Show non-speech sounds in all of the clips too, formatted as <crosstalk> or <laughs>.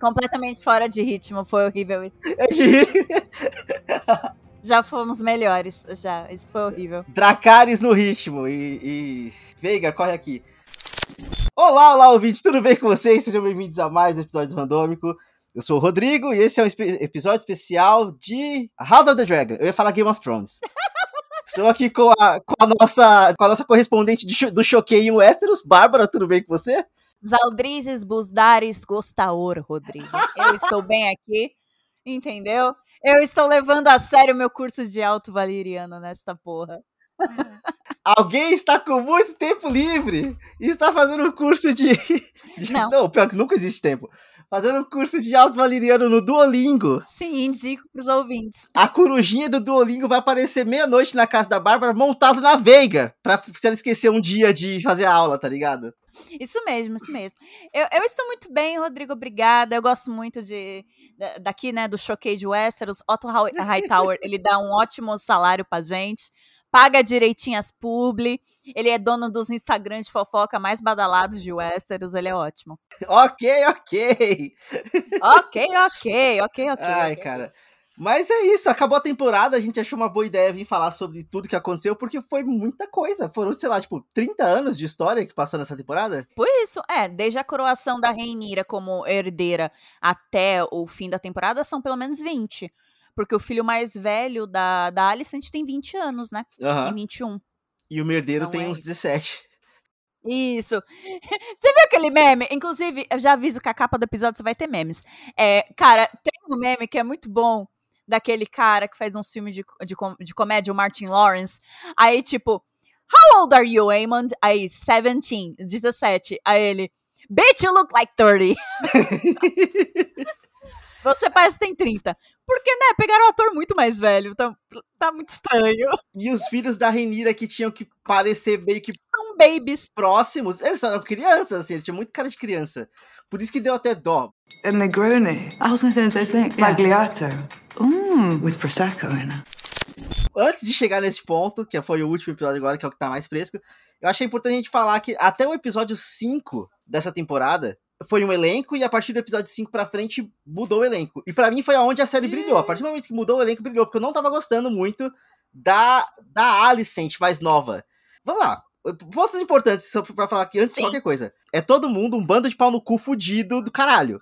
Completamente fora de ritmo, foi horrível isso. <laughs> Já fomos melhores, já. Isso foi horrível. Dracarys no ritmo. E, e... Veiga, corre aqui. Olá, olá, ouvintes, tudo bem com vocês? Sejam bem-vindos a mais um episódio do Randômico. Eu sou o Rodrigo e esse é um episódio especial de House of the Dragon. Eu ia falar Game of Thrones. <laughs> Estou aqui com a, com a nossa, com a nossa correspondente de do Choquei em Westeros. Bárbara, tudo bem com você? Zaldrizes Busdares Gostaor, Rodrigo. Eu estou bem aqui, entendeu? Eu estou levando a sério o meu curso de alto valeriano nesta porra. <laughs> Alguém está com muito tempo livre e está fazendo um curso de. de- Não. pior que nunca existe tempo. Fazendo curso de alto valeriano no Duolingo. Sim, indico pros ouvintes. A corujinha do Duolingo vai aparecer meia-noite na casa da Bárbara, montado na Veiga. Pra se ela esquecer um dia de fazer aula, tá ligado? Isso mesmo, isso mesmo. Eu, eu estou muito bem, Rodrigo, obrigada. Eu gosto muito de da- daqui, né, do Choquei de Westeros. Otto Hightower, ele dá um ótimo salário pra gente. Paga direitinho as publi. Ele é dono dos Instagram de fofoca mais badalados de Westeros. Ele é ótimo. <laughs> Ok, ok. Ok, ok, ok, ok. <laughs> Ai, ok. cara. Mas é isso, acabou a temporada, a gente achou uma boa ideia vir falar sobre tudo que aconteceu, porque foi muita coisa. Foram, sei lá, tipo, 30 anos de história que passou nessa temporada. Por isso, é, desde a coroação da Reinira como herdeira até o fim da temporada são pelo menos 20. Porque o filho mais velho da, da Alicent tem 20 anos, né? Aham. Tem 21. E o merdeiro Não tem é uns 17. Isso. <laughs> Você viu aquele meme? Inclusive, eu já aviso que a capa do episódio você vai ter memes. É, cara, tem um meme que é muito bom daquele cara que faz um filme de, de, de comédia, o Martin Lawrence. Aí, tipo, How old are you, Amond? Aí, 17, 17. Aí ele, Bitch, you look like 30. <laughs> Você parece que tem 30. Porque, né, pegaram um ator muito mais velho. Tá, tá muito estranho. E os filhos da Renira que tinham que parecer meio que São babies. próximos, eles eram crianças, assim, eles tinham muito cara de criança. Por isso que deu até dó. A Negroni. I was to say the same thing. Yeah. Bagliato. Mm. With Prosecco in it. Antes de chegar nesse ponto, que foi o último episódio agora, que é o que tá mais fresco, eu achei importante a gente falar que até o episódio 5 dessa temporada foi um elenco, e a partir do episódio 5 pra frente mudou o elenco. E pra mim foi aonde a série brilhou. A partir do momento que mudou o elenco, brilhou, porque eu não tava gostando muito da, da Alicent mais nova. Vamos lá. Pontos importantes só pra falar aqui antes Sim. de qualquer coisa. É todo mundo um bando de pau no cu fudido do caralho.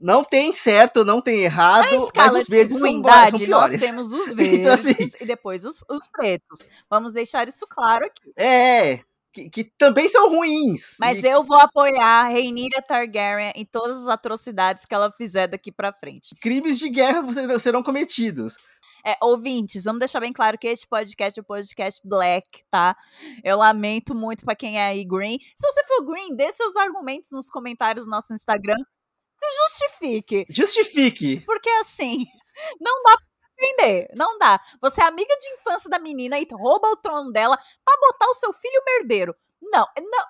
Não tem certo, não tem errado, mas os de verdes são, são ruindade, nós piores. temos os verdes <laughs> Então, assim- e depois os, os pretos. Vamos deixar isso claro aqui. É, que, que também são ruins. Mas E- eu vou apoiar a Rhaenyra Targaryen em todas as atrocidades que ela fizer daqui pra frente. crimes de guerra serão- cometidos. É, ouvintes, vamos deixar bem claro que este podcast é um podcast black, tá? Eu lamento muito pra quem é aí green. Se você for green, dê seus argumentos nos comentários do nosso Instagram. Se justifique. Justifique. Porque assim, <laughs> não dá defender. Não dá. Você é amiga de infância da menina e rouba o trono dela pra botar o seu filho merdeiro. Não, não,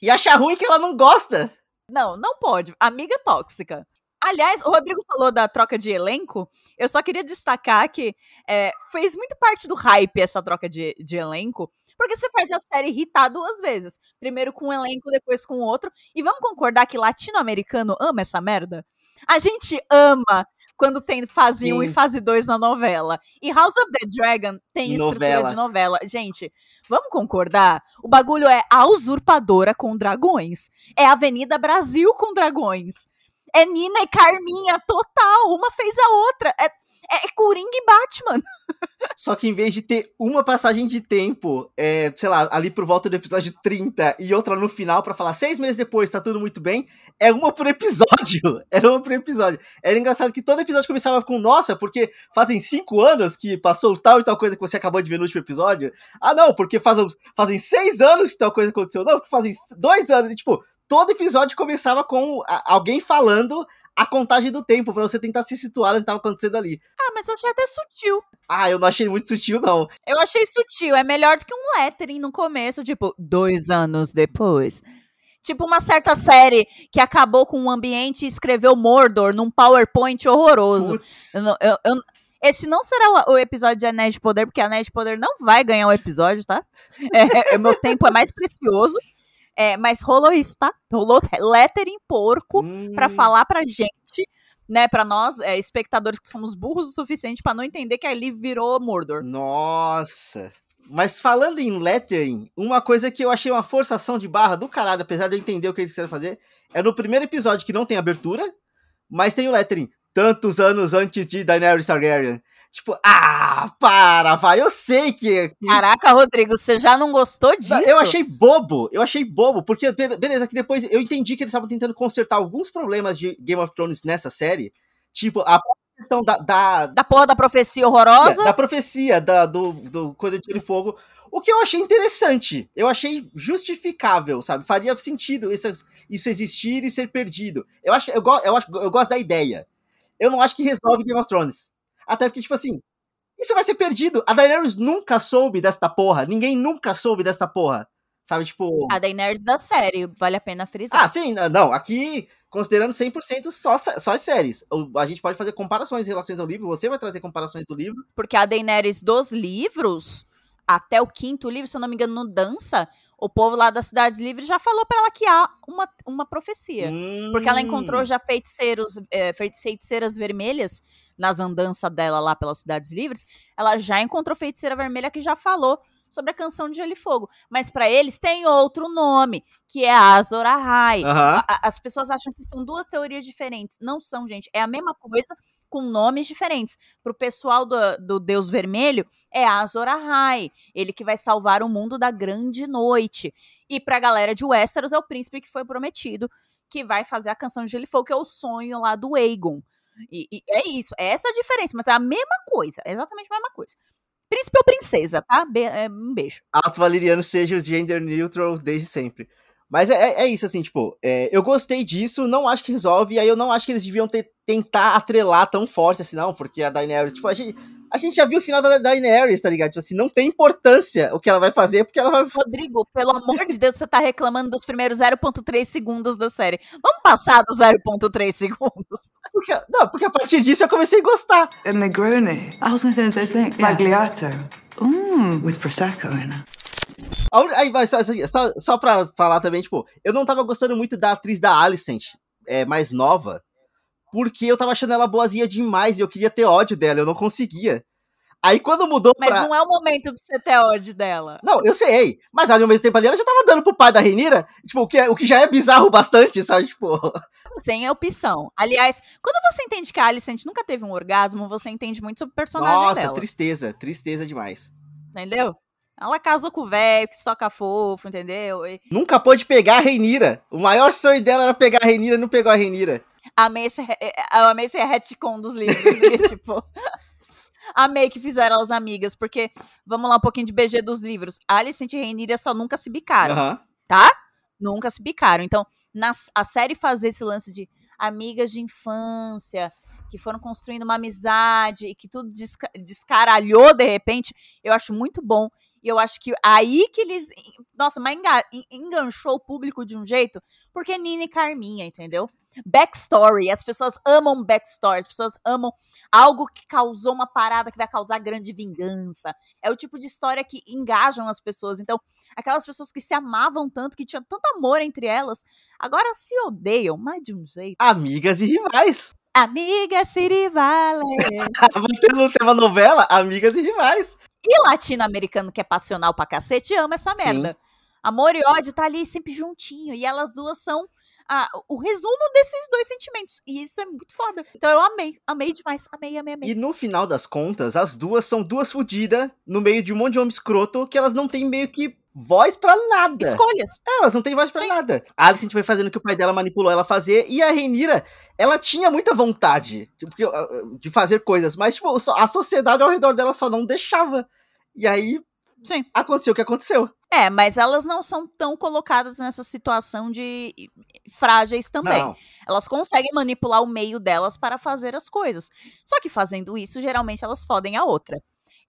E achar ruim que ela não gosta. não, não pode. Amiga tóxica. Aliás, o Rodrigo falou da troca de elenco. Eu só queria destacar que é, fez muito parte do hype essa troca de, de elenco. Porque você faz a série irritar duas vezes. Primeiro com um elenco, depois com outro. E vamos concordar que latino-americano ama essa merda? A gente ama quando tem fase 1 Sim. e fase 2 na novela. E House of the Dragon tem estrutura Novela. de novela. Gente, vamos concordar? O bagulho é a usurpadora com dragões. É Avenida Brasil com dragões. É Nina e Carminha total. Uma fez a outra. É, é Coringa e Batman. <laughs> Só que em vez de ter uma passagem de tempo, é, sei lá, ali por volta do episódio 30 e outra no final pra falar seis meses depois, tá tudo muito bem, é uma por episódio. <laughs> Era uma por episódio. Era engraçado que todo episódio começava com nossa, porque fazem cinco anos que passou tal e tal coisa que você acabou de ver no último episódio. Ah, não, porque fazem, fazem seis anos que tal coisa aconteceu. Não, porque fazem dois anos. E, tipo, todo episódio começava com alguém falando a contagem do tempo pra você tentar se situar no que tava acontecendo ali. Ah, mas eu achei até sutil. Ah, eu não achei muito sutil, não. Eu achei sutil. É melhor do que um lettering no começo, tipo, dois anos depois. Tipo uma certa série que acabou com um ambiente e escreveu Mordor num PowerPoint horroroso. Eu, não- eu, eu, Esse não será o, episódio de Anéis de Poder, porque Anéis de Poder não vai ganhar o episódio, tá? <laughs> É, é, meu tempo é mais precioso. É, mas rolou isso, tá? Rolou lettering porco Hum, pra falar pra gente, né? Pra nós, é, espectadores que somos burros o suficiente pra não entender que ali virou Mordor. Nossa. Mas falando em lettering, uma coisa que eu achei uma forçação de barra do caralho, apesar de eu entender o que eles quiseram fazer, é no primeiro episódio que não tem abertura, mas tem o lettering. Tantos anos antes de Daenerys Targaryen. Tipo, ah, para, vai. Eu sei que. que- Caraca, Rodrigo, você já não gostou disso? Eu achei bobo, eu achei bobo, porque be- beleza, que depois eu entendi que eles estavam tentando consertar alguns problemas de Game of Thrones nessa série. Tipo, a questão da, da, Da porra da profecia horrorosa. da profecia da, do, do Coisa de Gelo e Fogo. O que eu achei interessante. Eu achei justificável, sabe? Faria sentido isso, isso existir e ser perdido. Eu, acho, eu, go, eu, acho, eu gosto da ideia. Eu não acho que resolve Game of Thrones. Até porque, tipo assim, isso vai ser perdido. A Daenerys nunca soube desta porra. Ninguém nunca soube desta porra. Sabe, tipo. A Daenerys da série, vale a pena frisar. Ah, sim, não, aqui, considerando 100% só, só as séries. A gente pode fazer comparações em relação ao livro, você vai trazer comparações do livro. Porque a Daenerys dos livros, até o quinto livro, se eu não me engano, no Dança, o povo lá das Cidades Livres já falou pra ela que há uma, uma profecia. Porque ela Hum. encontrou já feiticeiros, é, fei- feiticeiras vermelhas nas andanças dela lá pelas Cidades Livres. Ela já encontrou feiticeira vermelha que já falou sobre a canção de Gelo e Fogo. Mas pra eles tem outro nome, que é Azor Ahai. A- As pessoas acham que são duas teorias diferentes. Não são, gente. É a mesma coisa com nomes diferentes. Pro pessoal do, do Deus Vermelho, é Azor Ahai. Ele que vai salvar o mundo da grande noite. E pra galera de Westeros, é o príncipe que foi prometido, que vai fazer a canção de Gelo e Fogo, que é o sonho lá do Aegon. E, e é isso. É essa a diferença. Mas é a mesma coisa. É exatamente a mesma coisa. Príncipe ou princesa, tá? Be- é, um beijo. Alto Valeriano seja gender neutral desde sempre. Mas é, é- é isso, assim, tipo, é, eu gostei disso, não acho que resolve, aí eu não acho que eles deviam ter, tentar atrelar tão forte assim, não, porque a Daenerys, tipo, a gente, a gente já viu o final da Daenerys, tá ligado? Tipo assim, não tem importância o que ela vai fazer, porque ela vai. Rodrigo, pelo amor de Deus, você tá reclamando dos primeiros 0.3 segundos da série. Vamos passar dos 0.3 segundos. Porque, não, porque a partir disso eu comecei a gostar. A Negroni. I was going to say the same thing. Magliato. Mm. With Prosecco in it. Aí, só, só, só pra falar também, tipo, eu não tava gostando muito da atriz da Alicent, é, mais nova, porque eu tava achando ela boazinha demais e eu queria ter ódio dela, eu não conseguia. Aí quando mudou Mas pra. não é o momento de você ter ódio dela. Não, eu sei, mas ali ao mesmo tempo ali ela já tava dando pro pai da Renira, tipo, o que, é- o que já é bizarro bastante, sabe? Tipo, Sem opção. Aliás, quando você entende que a Alicent nunca teve um orgasmo, você entende muito sobre o personagem nossa, dela. tristeza, tristeza demais. Entendeu? Ela casou com o velho, que soca fofo, entendeu? E Nunca pôde pegar a Renira. O maior sonho dela era pegar a Renira e não pegou a Renira. Amei esse, amei esse retcon dos livros. e, <laughs> tipo, amei que fizeram elas amigas, porque, vamos lá, um pouquinho de BG dos livros. Alicent e Rhaenyra só nunca se bicaram. Aham. tá? Nunca se bicaram. Então, na, a série fazer esse lance de amigas de infância que foram construindo uma amizade e que tudo desca- descaralhou de repente, eu acho muito bom. E eu acho que aí que eles. Nossa, mas enga- en- enganchou o público de um jeito, porque Nina e Carminha, entendeu? Backstory, as pessoas amam backstory, as pessoas amam algo que causou uma parada que vai causar grande vingança. É o tipo de história que engajam as pessoas. Então, aquelas pessoas que se amavam tanto, que tinham tanto amor entre elas, agora se odeiam, mas de um jeito. Amigas e rivais. Amiga Siri Vale. Mantendo <laughs> no tema novela, amigas e rivais. E latino-americano que é passional pra cacete ama essa Sim. merda. Amor e ódio tá ali sempre juntinho. E elas duas são ah, o resumo desses dois sentimentos. E isso é muito foda. Então eu amei. Amei demais. Amei, amei, amei. E no final das contas, as duas são duas fodidas no meio de um monte de homem escroto que elas não têm meio que voz pra nada. Escolhas. É, elas não têm voz pra Sim. nada. A Alicent foi fazendo o que o pai dela manipulou ela a fazer, e a Renira, ela tinha muita vontade tipo, de fazer coisas, mas tipo, a sociedade ao redor dela só não deixava. E aí Sim. aconteceu o que aconteceu. É, mas elas não são tão colocadas nessa situação de frágeis também. Não. Elas conseguem manipular o meio delas para fazer as coisas. Só que fazendo isso, geralmente elas fodem a outra.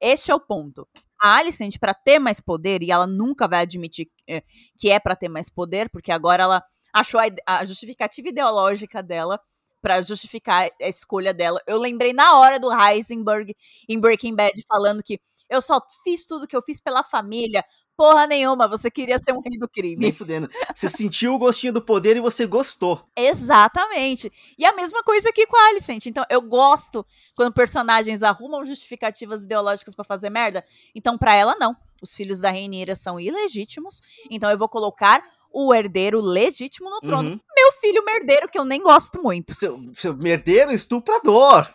Este é o ponto. A Alicent, para ter mais poder, e ela nunca vai admitir eh, que é para ter mais poder, porque agora ela achou a, a justificativa ideológica dela pra justificar a escolha dela. Eu lembrei na hora do Heisenberg em Breaking Bad falando que eu só fiz tudo que eu fiz pela família. Porra nenhuma, você queria ser um rei do crime. Nem fudendo. Você sentiu o gostinho do poder e você gostou. Exatamente. E a mesma coisa aqui com a Alicent. Então, eu gosto quando personagens arrumam justificativas ideológicas pra fazer merda. Então, pra ela, não. Os filhos da Reinira são ilegítimos. Então, eu vou colocar o herdeiro legítimo no trono. Uhum. Meu filho merdeiro, que eu nem gosto muito. Seu, seu merdeiro estuprador.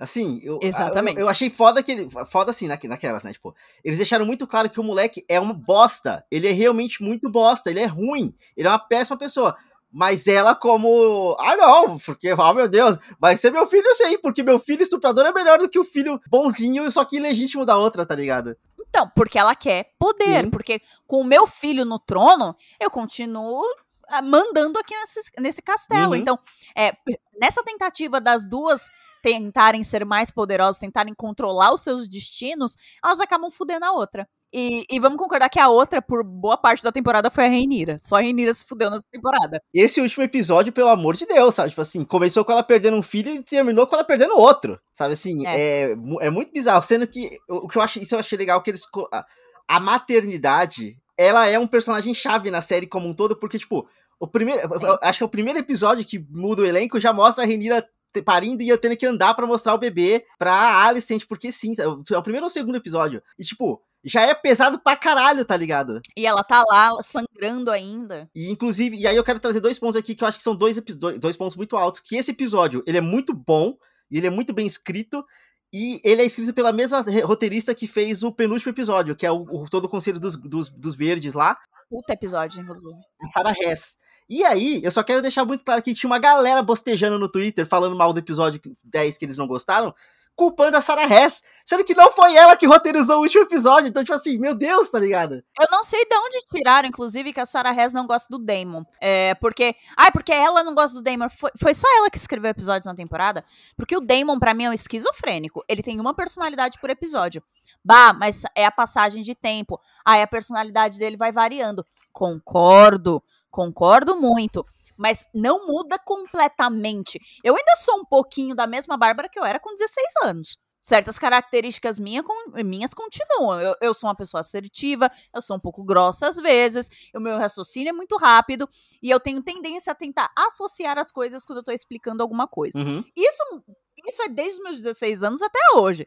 Assim, eu, Exatamente. eu, eu achei foda que ele. Foda assim, naque- naquelas, né? Tipo, eles deixaram muito claro que o moleque é uma bosta. Ele é realmente muito bosta. Ele é ruim. Ele é uma péssima pessoa. Mas ela, como. Ah, não, porque, oh meu Deus, vai ser meu filho sim, porque meu filho estuprador é melhor do que o filho bonzinho, só que ilegítimo da outra, tá ligado? Então, porque ela quer poder. Sim. Porque com o meu filho no trono, eu continuo ah, mandando aqui nesse, nesse castelo. Uhum. Então, é, nessa tentativa das duas tentarem ser mais poderosas, tentarem controlar os seus destinos, elas acabam fudendo a outra. E, e vamos concordar que a outra, por boa parte da temporada, foi a Reinira. Só a Reinira se fudeu nessa temporada. Esse último episódio, pelo amor de Deus, sabe? Tipo assim, começou com ela perdendo um filho e terminou com ela perdendo outro. Sabe assim, é, mu- é muito bizarro. Sendo que o que eu achei, isso eu achei legal que eles. A, a maternidade, ela é um personagem chave na série como um todo, porque, tipo, o primeiro. acho que é o primeiro episódio que muda o elenco já mostra a Renira te- parindo e eu tendo que andar pra mostrar o bebê pra Alicent, porque sim, é o primeiro ou o segundo episódio. E, tipo, já é pesado pra caralho, tá ligado? E ela tá lá sangrando ainda. E inclusive, e aí eu quero trazer dois pontos aqui que eu acho que são dois, dois, pontos muito altos. Que esse episódio, ele é muito bom, e ele é muito bem escrito, e ele é escrito pela mesma roteirista que fez o penúltimo episódio, que é o, o- todo o Conselho dos, dos, dos Verdes lá, Puta episódio, inclusive. a Sarah Hess. E aí, eu só quero deixar muito claro que tinha uma galera bostejando no Twitter, falando mal do episódio 10 que eles não gostaram, culpando a Sarah Hess, sendo que não foi ela que roteirizou o último episódio. Então, tipo assim, meu Deus, tá ligado? Eu não sei de onde tiraram, inclusive, que a Sarah Hess não gosta do Damon. É, porque. Ai, porque ela não gosta do Damon. Foi, foi só ela que escreveu episódios na temporada. Porque o Damon, pra mim, é um esquizofrênico. Ele tem uma personalidade por episódio. Bah, mas é a passagem de tempo. Aí a personalidade dele vai variando. Concordo, concordo muito. Mas não muda completamente. Eu ainda sou um pouquinho da mesma Bárbara que eu era com 16 anos. Certas características minha, minhas continuam. Eu, eu sou uma pessoa assertiva, eu sou um pouco grossa às vezes, o meu raciocínio é muito rápido e eu tenho tendência a tentar associar as coisas quando eu tô explicando alguma coisa. Uhum. Isso, isso é desde os meus 16 anos até hoje.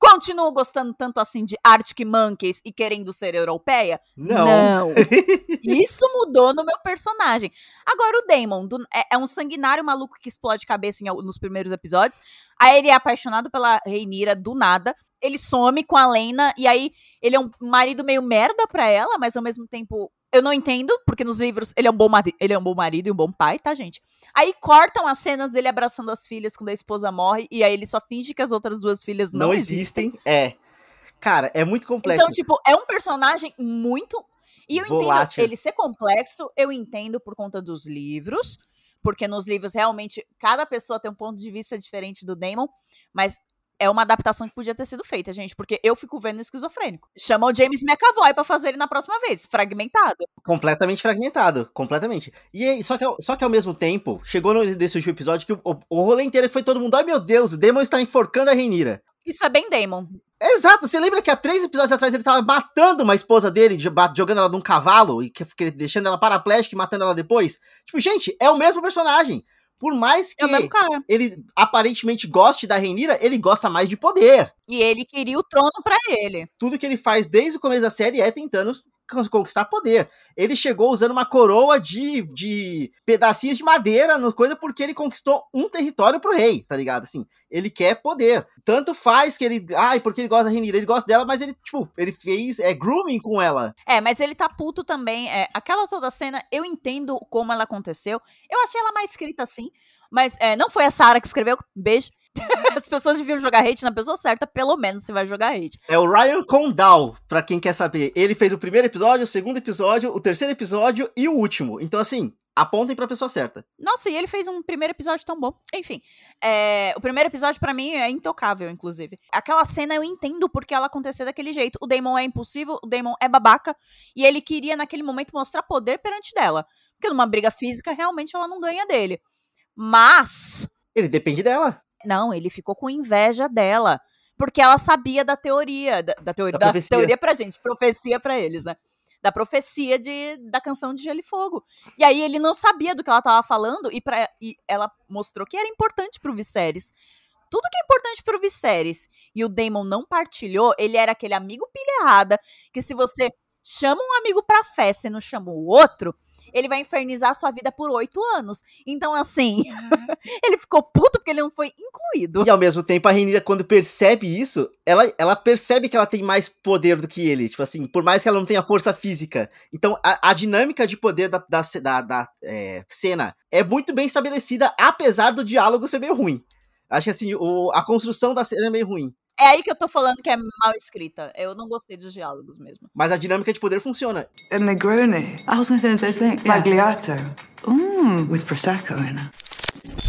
Continuo gostando tanto assim de Arctic Monkeys e querendo ser europeia? Não. Não. <laughs> Isso mudou no meu personagem. Agora, o Damon do- é, é um sanguinário maluco que explode cabeça em nos primeiros episódios. Aí ele é apaixonado pela Reinira do nada. Ele some com a Lena. E aí ele é um marido meio merda pra ela, mas ao mesmo tempo. Eu não entendo, porque nos livros ele é um bom, mari ele é um bom marido e um bom pai, tá, gente? Aí cortam as cenas dele abraçando as filhas quando a esposa morre, e aí ele só finge que as outras duas filhas não, não existem. existem. É. Cara, é muito complexo. Então, tipo, é um personagem muito. E eu Volátil. entendo ele ser complexo, eu entendo por conta dos livros, porque nos livros realmente cada pessoa tem um ponto de vista diferente do Damon, mas é uma adaptação que podia ter sido feita, gente, porque eu fico vendo esquizofrênico. Chama o James McAvoy pra fazer ele na próxima vez, fragmentado. completamente fragmentado, completamente. E aí, só que, ao- só que ao mesmo tempo, chegou no, nesse último episódio que o, o, rolê inteiro foi todo mundo, ai meu Deus, o Demon está enforcando a Reinira. Isso é bem Damon. Exato, você lembra que há três episódios atrás ele tava matando uma esposa dele, jogando ela num cavalo e deixando ela paraplégica e matando ela depois? Tipo, gente, é o mesmo personagem. Por mais que É ele aparentemente goste da Reinira, ele gosta mais de poder. E ele queria o trono pra ele. tudo que ele faz desde o começo da série é tentando conquistar poder. Ele chegou usando uma coroa de, de pedacinhos de madeira no coisa porque ele conquistou um território pro rei, tá ligado? Assim, ele quer poder. Tanto faz que ele, ai, porque ele gosta da Renira, ele gosta dela, mas ele, tipo, ele fez é grooming com ela. É, mas ele tá puto também. É, aquela toda cena, eu entendo como ela aconteceu. Eu achei ela mais escrita assim. Mas é, não foi a Sarah que escreveu. Beijo. <laughs> As pessoas deviam jogar hate na pessoa certa, pelo menos você vai jogar hate. É o Ryan Condal, pra quem quer saber. Ele fez o primeiro episódio, o segundo episódio, o terceiro episódio e o último. Então, assim, apontem pra pessoa certa. Nossa, e ele fez um primeiro episódio tão bom. Enfim, é, o primeiro episódio pra mim é intocável, inclusive. Aquela cena eu entendo porque ela aconteceu daquele jeito. O Damon é impulsivo, o Damon é babaca, e ele queria naquele momento mostrar poder perante dela. Porque numa briga física, realmente ela não ganha dele. Mas Ele depende dela. Não, ele ficou com inveja dela. Porque ela sabia da teoria. Da, da teoria, Da da profecia. teoria pra gente, profecia pra eles, né? Da profecia de, da canção de Gelo e Fogo. E aí ele não sabia do que ela tava falando e, pra, e ela mostrou que era importante pro Viserys. Tudo que é importante pro Viserys e o Daemon não partilhou, ele era aquele amigo pilha errada que se você chama um amigo pra festa e não chama o outro, ele vai infernizar a sua vida por oito anos. Então, assim, <laughs> ele ficou puto porque ele não foi incluído. E ao mesmo tempo, a Renira, quando percebe isso, ela, ela percebe que ela tem mais poder do que ele. Tipo assim, por mais que ela não tenha força física. Então, a, a dinâmica de poder da, da, da- da, é, cena é muito bem estabelecida, apesar do diálogo ser meio ruim. Acho que assim, o, a construção da cena é meio ruim. É aí que eu tô falando que é mal escrita. Eu não gostei dos diálogos mesmo. Mas a dinâmica de poder funciona. A Negroni. I was to say the same thing. Yeah. Bagliato. Mm. With Prosecco in it.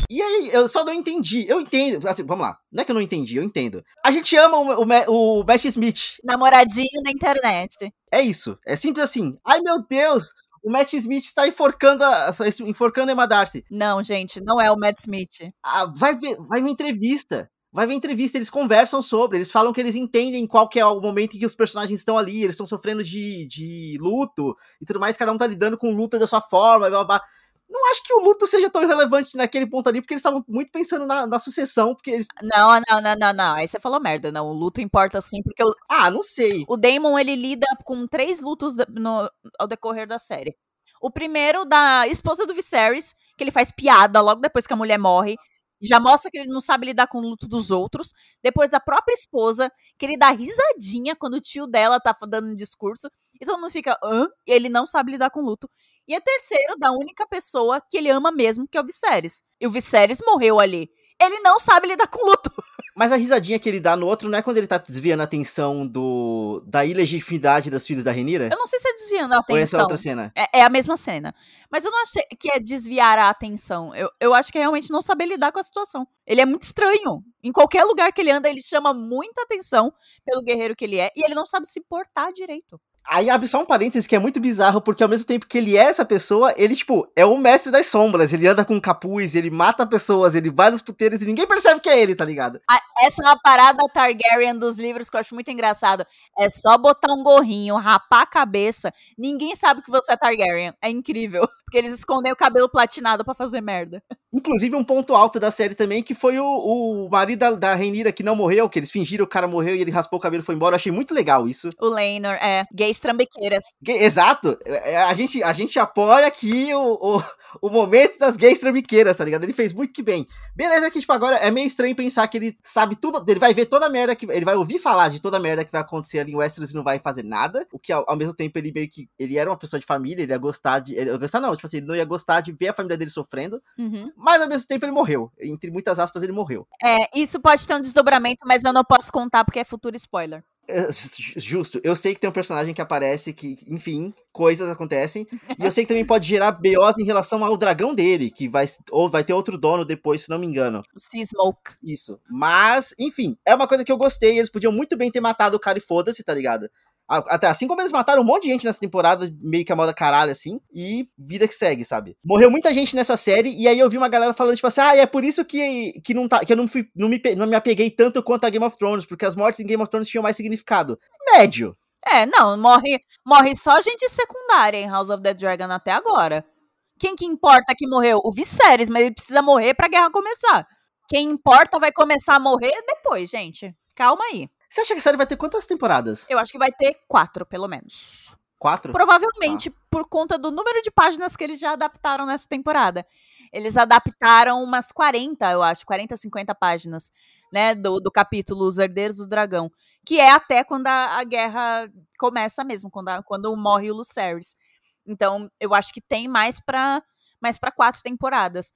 E aí, eu só não entendi. Eu entendo. Assim, vamos lá. Não é que eu não entendi, eu entendo. A gente ama o, o, o Matt Smith. Namoradinho na internet. É isso. É simples assim. Ai, meu Deus! O Matt Smith está enforcando a, enforcando a Emma Darcy. Não, gente, não é o Matt Smith. Ah, vai ver, vai ver entrevista. Vai ver entrevista, eles conversam sobre, eles falam que eles entendem qual que é o momento em que os personagens estão ali, eles estão sofrendo de, de luto e tudo mais, cada um tá lidando com o luto da sua forma, blá, blá. Não acho que o luto seja tão relevante naquele ponto ali, porque eles estavam muito pensando na, na sucessão, porque eles. Não, não, não, não, não. Aí você falou merda. Não, o luto importa sim, porque o, Ah, não sei. o Damon, ele lida com três lutos no- ao decorrer da série. O primeiro, da esposa do Viserys, que ele faz piada logo depois que a mulher morre. Já mostra que ele não sabe lidar com o luto dos outros. Depois da própria esposa, que ele dá risadinha quando o tio dela tá dando um discurso. E todo mundo fica, hã? E ele não sabe lidar com luto. E a terceiro, da única pessoa que ele ama mesmo, que é o Viserys. E o Viserys morreu ali. Ele não sabe lidar com luto. <laughs> Mas a risadinha que ele dá no outro não é quando ele tá desviando a atenção do da ilegitimidade das filhas da Renira? Eu não sei se é desviando a Ou essa é atenção. outra cena? É, é a mesma cena. Mas eu não achei que é desviar a atenção. Eu, eu acho que é realmente não saber lidar com a situação. Ele é muito estranho. Em qualquer lugar que ele anda, ele chama muita atenção pelo guerreiro que ele é. E ele não sabe se portar direito. Aí abre só um parênteses que é muito bizarro, porque ao mesmo tempo que ele é essa pessoa, ele, tipo, é o mestre das sombras. Ele anda com capuz, ele mata pessoas, ele vai nos puteiros e ninguém percebe que é ele, tá ligado? Essa é uma parada Targaryen dos livros que eu acho muito engraçado. É só botar um gorrinho, rapar a cabeça. Ninguém sabe que você é Targaryen. É incrível. <laughs> Porque eles escondem o cabelo platinado pra fazer merda. Inclusive, um ponto alto da série também, que foi o, o marido da, da Reinira que não morreu, que eles fingiram que o cara morreu e ele raspou o cabelo e foi embora. Eu achei muito legal isso. O Laenor, é. Gays trambiqueiras. Ga- Exato. É, A gente, a gente apoia aqui o, o, o momento das gays trambiqueiras, tá ligado? Ele fez muito que bem. Beleza que, tipo, agora é meio estranho pensar que ele sabe tudo, ele vai ver toda a merda que, ele vai ouvir falar de toda a merda que vai acontecer ali em Westeros e não vai fazer nada, o que ao, ao mesmo tempo ele meio que, ele era uma pessoa de família, ele ia gostar de, ele gostar não, tipo assim, ele não ia gostar de ver a família dele sofrendo, Uhum. Mas ao mesmo tempo ele morreu, entre muitas aspas ele morreu. É, isso pode ter um desdobramento, mas eu não posso contar porque é futuro spoiler. É, ju- Justo, eu sei que tem um personagem que aparece que, enfim, coisas acontecem. e eu sei que também pode gerar BOs em relação ao dragão dele, que vai, ou vai ter outro dono depois, se não me engano. O Sea Smoke. Isso. Mas, enfim, é uma coisa que eu gostei. Eles podiam muito bem ter matado o cara e foda-se, tá ligado? A- Até assim como eles mataram um monte de gente nessa temporada, meio que a moda caralho, assim, e vida que segue, sabe? Morreu muita gente nessa série, e aí eu vi uma galera falando, tipo assim, ah, é por isso que, que, não tá, que eu não, fui, não, me, não me apeguei tanto quanto a Game of Thrones, porque as mortes em Game of Thrones tinham mais significado. Médio. É, não, morre, morre só gente secundária em House of the Dragon até agora. Quem que importa que morreu? O Viserys, mas ele precisa morrer pra guerra começar. Quem importa vai começar a morrer depois, gente. Calma aí. Você acha que a série vai ter quantas temporadas? Eu acho que vai ter quatro, pelo menos. Quatro? Provavelmente por conta do número de páginas que eles já adaptaram nessa temporada. Eles adaptaram umas 40, eu acho, 40, 50 páginas, né, do, do capítulo Os Herdeiros do Dragão, que é até quando a, a guerra começa mesmo, quando, a- quando morre o Lucerys. Então, eu acho que tem mais pra, mais pra quatro temporadas.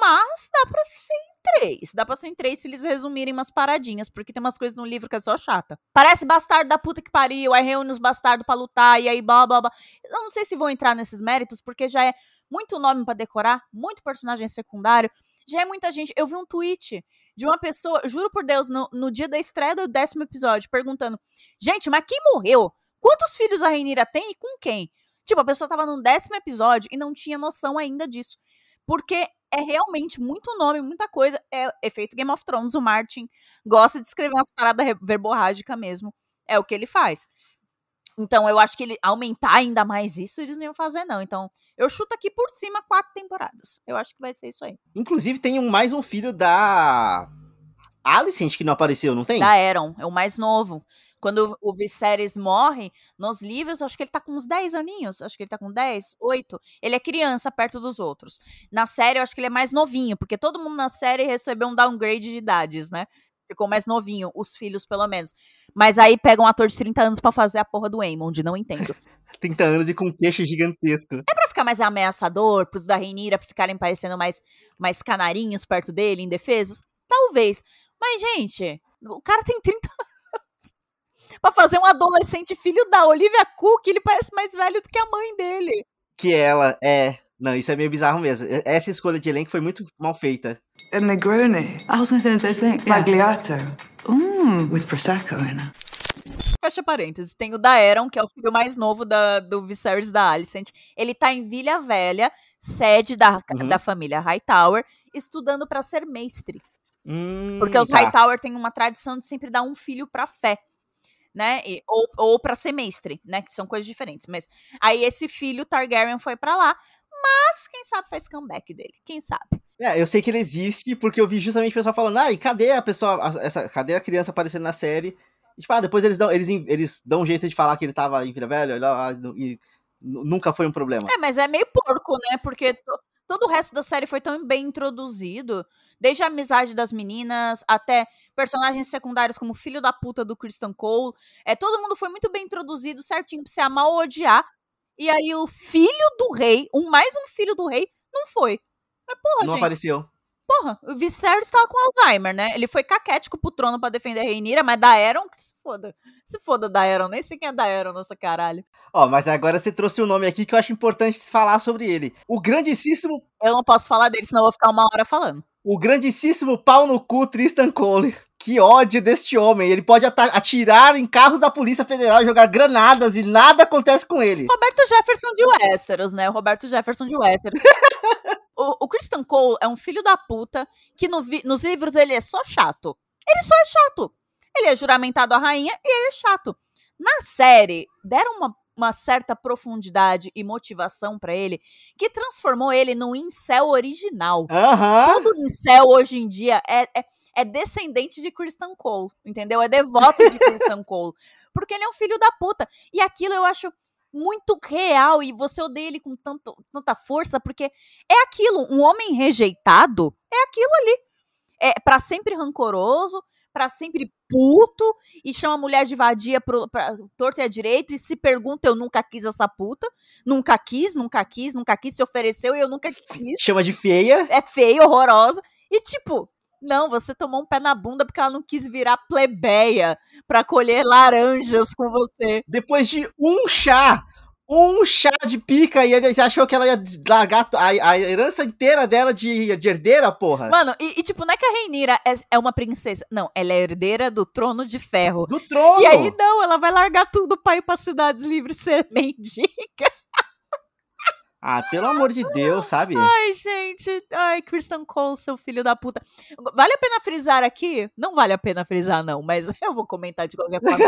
Mas dá pra ser em três. Dá pra ser em três se eles resumirem umas paradinhas, porque tem umas coisas no livro que é só chata. Parece bastardo da puta que pariu, aí reúne os bastardos pra lutar, e aí blá blá blá. Eu não sei se vou entrar nesses méritos, porque já é muito nome pra decorar, muito personagem secundário, já é muita gente. Eu vi um tweet de uma pessoa, juro por Deus, no, no dia da estreia do décimo episódio, perguntando: Gente, mas quem morreu? Quantos filhos a Reinira tem e com quem? Tipo, a pessoa tava no décimo episódio e não tinha noção ainda disso. Porque é realmente muito nome, muita coisa. É efeito Game of Thrones. O Martin gosta de escrever umas paradas verborrágicas mesmo. É o que ele faz. Então, eu acho que ele aumentar ainda mais isso, eles não iam fazer, não. Então, eu chuto aqui por cima quatro temporadas. Eu acho que vai ser isso aí. Inclusive, tem um, mais um filho da Alicent que não apareceu, não tem? Da Aaron, é o mais novo. Quando o Viserys morre, nos livros, acho que ele tá com uns 10 aninhos. Acho que ele tá com 10, 8. Ele é criança perto dos outros. Na série, eu acho que ele é mais novinho, porque todo mundo na série recebeu um downgrade de idades, né? Ficou mais novinho, os filhos, pelo menos. Mas aí pega um ator de 30 anos pra fazer a porra do Aemond, não entendo. <laughs> 30 anos e com um queixo gigantesco. É pra ficar mais ameaçador, pros da Reinira ficarem parecendo mais, mais canarinhos perto dele, indefesos? Talvez. Mas, gente, o cara tem 30 anos. <laughs> pra fazer um adolescente filho da Olivia Cook, ele parece mais velho do que a mãe dele. Que ela é. Não, isso é meio bizarro mesmo. Essa escolha de elenco foi muito mal feita. Negroni. I was to say the same thing. Yeah. Bagliato. Mm. With Prosecco in it. Fecha parênteses. Tem o Daeron, que é o filho mais novo da, do Viserys da Alicent. Ele tá em Vilha Velha, sede da, Uhum. da família Hightower, estudando pra ser mestre. Hum, Porque os tá. Hightower têm uma tradição de sempre dar um filho pra fé, né? E- ou, ou para ser mestre, né? Que são coisas diferentes. Mas aí esse filho Targaryen foi pra lá, mas quem sabe faz comeback dele. Quem sabe? É, eu sei que ele existe porque eu vi justamente o pessoal falando, ah, e cadê a pessoa, a- essa, cadê a criança aparecendo na série? E, tipo, ah, depois eles dão, eles, eles dão um jeito de falar que ele tava em Vila Velha olha, e nu- nunca foi um problema. É, mas é meio porco, né? Porque to- todo o resto da série foi tão bem introduzido. Desde a amizade das meninas até personagens secundários como o filho da puta do Christian Cole. É, todo mundo foi muito bem introduzido, certinho, pra você amar ou odiar. E aí o filho do rei, um mais um filho do rei, não foi. Mas porra, não gente. apareceu. Porra, o Viserys tava com Alzheimer, né? Ele foi caquético pro trono pra defender a Reinira, mas Daeron, que se foda. Se foda Daeron, nem sei quem é Daeron nessa caralho. Ó, mas agora você trouxe um nome aqui que eu acho importante falar sobre ele. O grandíssimo, Eu não posso falar dele, senão eu vou ficar uma hora falando. O grandíssimo pau no cu Tristan Cole. Que ódio deste homem. Ele pode atirar em carros da Polícia Federal e jogar granadas e nada acontece com ele. Roberto Jefferson de Westeros, né? Roberto Jefferson de Westeros. <laughs> o, o Christian Cole é um filho da puta que no nos livros ele é só chato. Ele só é chato. Ele é juramentado à rainha e ele é chato. Na série, deram uma, uma certa profundidade e motivação pra ele que transformou ele no incel original. Aham. Todo incel hoje em dia é, é, é descendente de Christian Cole, entendeu? É devoto de Christian Cole. Porque ele é um filho da puta. E aquilo eu acho muito real e você odeia ele com tanto, tanta força, porque é aquilo, um homem rejeitado é aquilo ali. É pra sempre rancoroso, pra sempre puto, e chama a mulher de vadia pro, pra torto e a direito, e se pergunta, eu nunca quis essa puta, nunca quis, nunca quis, nunca quis, se ofereceu e eu nunca quis Chama de feia. é feia, horrorosa. E tipo, não, você tomou um pé na bunda porque ela não quis virar plebeia pra colher laranjas com você. Depois de um chá, um chá de pica, e ele achou que ela ia largar a, a herança inteira dela de, de herdeira, porra. Mano, e, e, tipo, não é que a Reinira é, é uma princesa. Não, ela é herdeira do trono de ferro. Do trono. E aí, não, ela vai largar tudo pra ir pra cidades livres ser <laughs> mendiga. Ah, pelo amor de Deus, sabe? Ai, gente. Ai, Kristen Cole, seu filho da puta. Vale a pena frisar aqui? Não vale a pena frisar, não, mas <laughs> eu vou comentar de qualquer forma.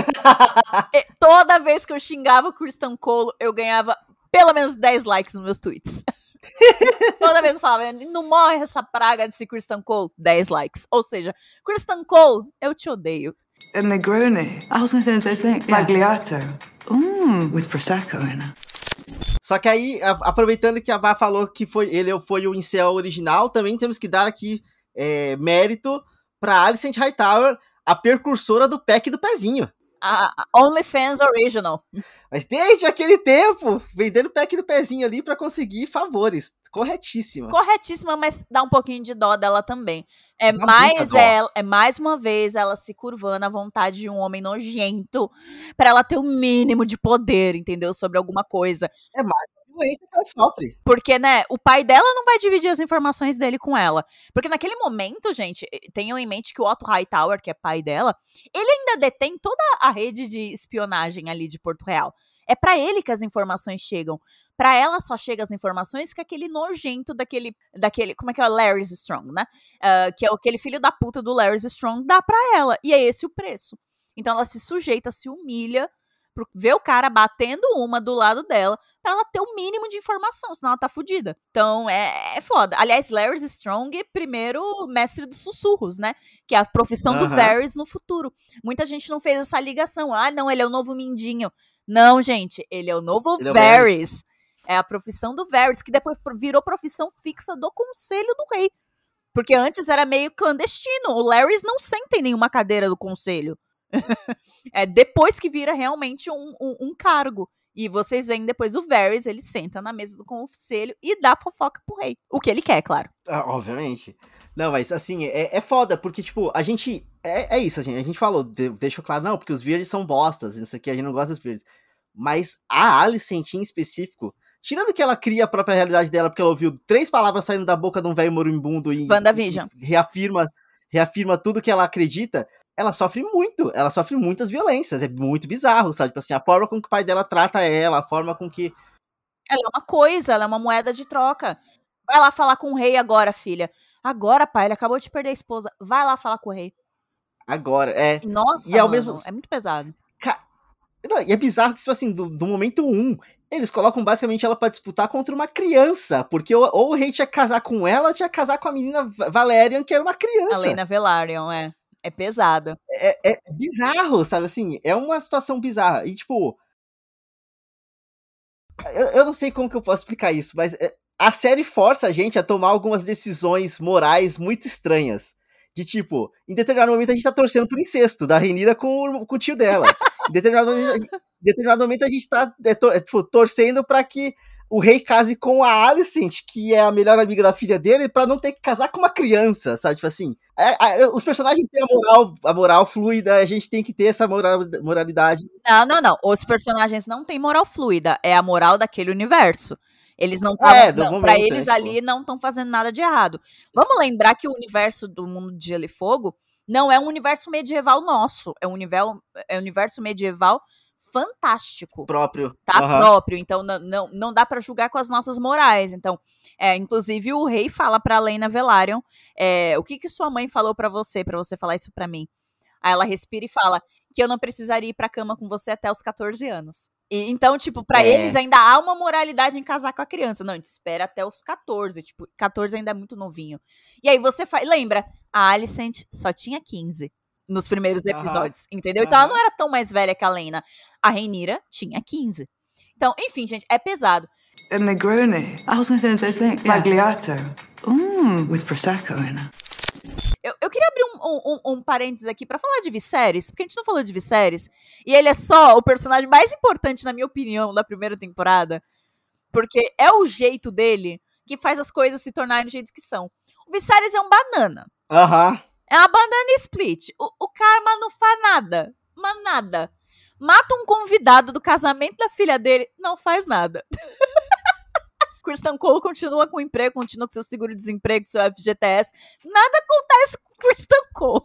E <laughs> Toda vez que eu xingava o Kristen Cole, eu ganhava pelo menos 10 likes nos meus tweets. <laughs> Toda vez eu falava, não morre essa praga desse Kristen Cole, 10 likes. Ou seja, Kristen Cole, eu te odeio. A Negroni. I was going to say the same thing. Yeah. Bagliato. Mm. With Prosecco in it. Só que aí, aproveitando que a Bá falou que foi, ele foi o incel original, também temos que dar aqui é, mérito pra Alicent Hightower, a precursora do pack do pezinho. A OnlyFans Original. Mas desde aquele tempo, vendendo pack do pezinho ali pra conseguir favores. Corretíssima. Corretíssima, mas dá um pouquinho de dó dela também. É Dá mais ela, é mais uma vez ela se curvando à vontade de um homem nojento pra ela ter o mínimo de poder, entendeu? Sobre alguma coisa. É mais que ela sofre. Porque, né, o pai dela não vai dividir as informações dele com ela. Porque naquele momento, gente, tenham em mente que o Otto Hightower, que é pai dela, ele ainda detém toda a rede de espionagem ali de Porto Real. É pra ele que as informações chegam. Pra ela só chegam as informações que aquele nojento daquele, daquele, como é que é, Larry Strong, né? Ah, que é aquele filho da puta do Larry Strong dá pra ela. E é esse o preço. Então ela se sujeita, se humilha, pro- vê o cara batendo uma do lado dela, pra ela ter o mínimo de informação, senão ela tá fudida. Então é, é foda. Aliás, Larry Strong, primeiro mestre dos sussurros, né? Que é a profissão do. Varys no futuro. Muita gente não fez essa ligação. Ah, não, ele é o novo Mindinho. Não, gente, ele é o novo Ele é Varys. É a profissão do Varys, que depois virou profissão fixa do Conselho do Rei. Porque antes era meio clandestino. O Larrys não senta em nenhuma cadeira do conselho. <laughs> é depois que vira realmente um, um- um cargo. E vocês veem depois o Varys, ele senta na mesa do conselho e dá fofoca pro rei. O que ele quer, claro. Ah, obviamente. Não, mas assim, é, é foda, porque, tipo, a gente. É, é isso, assim, a gente falou, de, deixou claro, não, porque os verdes são bostas, isso aqui, a gente não gosta dos verdes. Mas a Alicent em específico, tirando que ela cria a própria realidade dela, porque ela ouviu três palavras saindo da boca de um velho moribundo e, WandaVision. e reafirma, reafirma tudo que ela acredita, ela sofre muito, ela sofre muitas violências, é muito bizarro, sabe? Tipo assim, a forma com que o pai dela trata ela, a forma com que. Ela é uma coisa, ela é uma moeda de troca. Vai lá falar com o rei agora, filha. Agora, pai, ele acabou de perder a esposa. Vai lá falar com o rei. Agora, é. Nossa, E mano, mesmo- é muito pesado. Não, e é bizarro que, tipo assim, do, do momento 1, eles colocam basicamente ela pra disputar contra uma criança. Porque ou, ou o rei tinha que casar com ela, ou tinha que casar com a menina Va- Valerian, que era uma criança. A Lena Velaryon, é. É pesado. É, é bizarro, sabe assim? É uma situação bizarra. E, tipo. Eu, eu não sei como que eu posso explicar isso, mas é, a série força a gente a tomar algumas decisões morais muito estranhas. De tipo, em determinado momento a gente tá torcendo pro incesto da Renira com, com o tio dela. Em determinado momento, gente- em determinado momento a gente tá é, tor- é, tipo, torcendo pra que o rei case com a Alicent, que é a melhor amiga da filha dele, pra não ter que casar com uma criança, sabe? Tipo assim, é, é, os personagens têm a moral, a moral fluida, a gente tem que ter essa moral, moralidade. Não, não, não. Os personagens não têm moral fluida. É a moral daquele universo. Eles não É, pra né, eles tipo. ali não estão fazendo nada de errado. Vamos lembrar que o universo do mundo de Gelo e Fogo não é um universo medieval nosso. É um universo, é um universo medieval fantástico. próprio. tá Aham. próprio, então não, não, não dá pra julgar com as nossas morais. Então, é, inclusive o rei fala pra Lena Velaryon, é, o que que sua mãe falou pra você, pra você falar isso pra mim? Aí ela respira e fala que eu não precisaria ir pra cama com você até os 14 anos. E, então, tipo, pra É. eles ainda há uma moralidade em casar com a criança. Não, a gente espera até os 14, tipo, 14 ainda é muito novinho. E aí você faz, lembra, a Alicent só tinha 15 nos primeiros episódios, entendeu? Então ela não era tão mais velha que a Lena. A Reinira tinha 15. Então, enfim, gente, é pesado. A Negroni. I was going to say the same thing. Yeah. Magliato. Mm. With Prosecco in it. Eu, eu queria abrir um, um, um- um parênteses aqui pra falar de Viserys, porque a gente não falou de Viserys, e ele é só o personagem mais importante, na minha opinião, da primeira temporada, porque é o jeito dele que faz as coisas se tornarem do jeito que são. O Viserys é um banana. Aham. É uma banana split. O, o cara mas não faz nada. Mas nada. Mata um convidado do casamento da filha dele, não faz nada. <laughs> Christian Cole continua com o emprego, continua com seu seguro-desemprego, seu FGTS. Nada acontece com Christian Cole.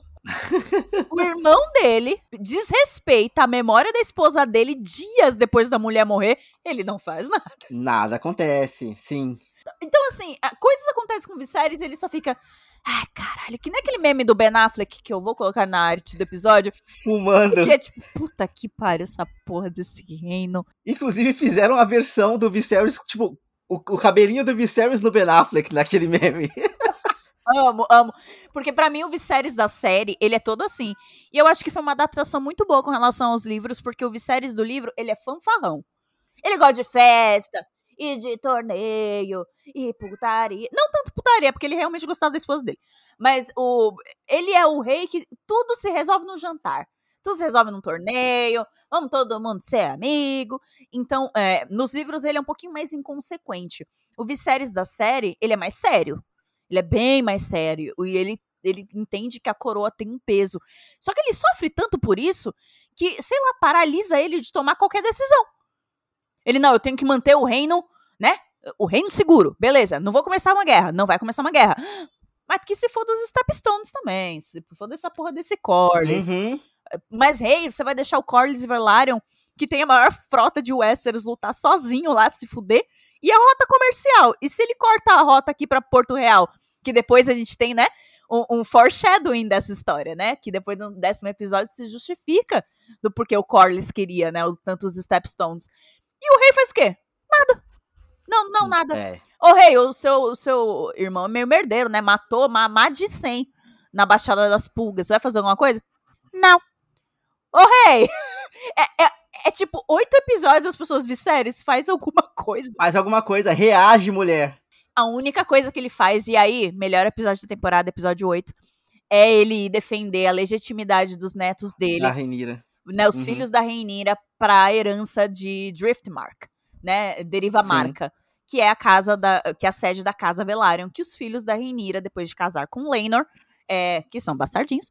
o irmão dele desrespeita a memória da esposa dele dias depois da mulher morrer. Ele não faz nada. Nada acontece, sim. Então, assim, coisas acontecem com o Viserys e ele só fica. Ai, caralho, que nem aquele meme do Ben Affleck que eu vou colocar na arte do episódio, Fumando. que é tipo, puta que pariu essa porra desse reino. Inclusive fizeram a versão do Viserys, tipo, o, o cabelinho do Viserys no Ben Affleck naquele meme. <laughs> Amo, amo. Porque pra mim o Viserys da série, ele é todo assim. E eu acho que foi uma adaptação muito boa com relação aos livros, porque o Viserys do livro, ele é fanfarrão. Ele gosta de festa, e de torneio, e putaria. Não tanto putaria, porque ele realmente gostava da esposa dele. Mas o, ele é o rei que tudo se resolve no jantar. Tudo se resolve num torneio, vamos todo mundo ser amigo. Então, é, nos livros ele é um pouquinho mais inconsequente. O Viserys da série, ele é mais sério. Ele é bem mais sério. E ele, ele entende que a coroa tem um peso. Só que ele sofre tanto por isso que, sei lá, paralisa ele de tomar qualquer decisão. Ele, não, eu tenho que manter o reino né? O reino seguro, beleza, não vou começar uma guerra, não vai começar uma guerra. Mas que se for dos Stepstones também, se for dessa porra desse Corlys. Uhum. Mas, rei, você vai deixar o Corlys e Velaryon, que tem a maior frota de Westeros, lutar sozinho lá, se fuder? E a rota comercial? E se ele corta a rota aqui pra Porto Real? Que depois a gente tem, né, um, foreshadowing dessa história, né? Que depois no décimo episódio se justifica do porquê o Corlys queria, né, o, tanto os Stepstones. E o rei fez o quê? Nada. Não, não, nada. É. Ô, rei, o seu, o seu irmão é meio merdeiro, né? Matou ma- mais de 100 na Baixada das Pulgas. Você vai fazer alguma coisa? Não. Ô, rei! <laughs> É, é, é tipo, oito episódios as pessoas Viserys faz alguma coisa. Faz alguma coisa, reage, mulher. A única coisa que ele faz, e aí, melhor episódio da temporada, episódio 8, é ele defender a legitimidade dos netos dele, Da Renira. Né? Os Uhum. filhos da Reinira pra herança de Driftmark, né? Deriva Sim. Marca. Que é a casa da. que é a sede da casa Velaryon, que os filhos da Reinira, depois de casar com Laenor, é, que são bastardinhos,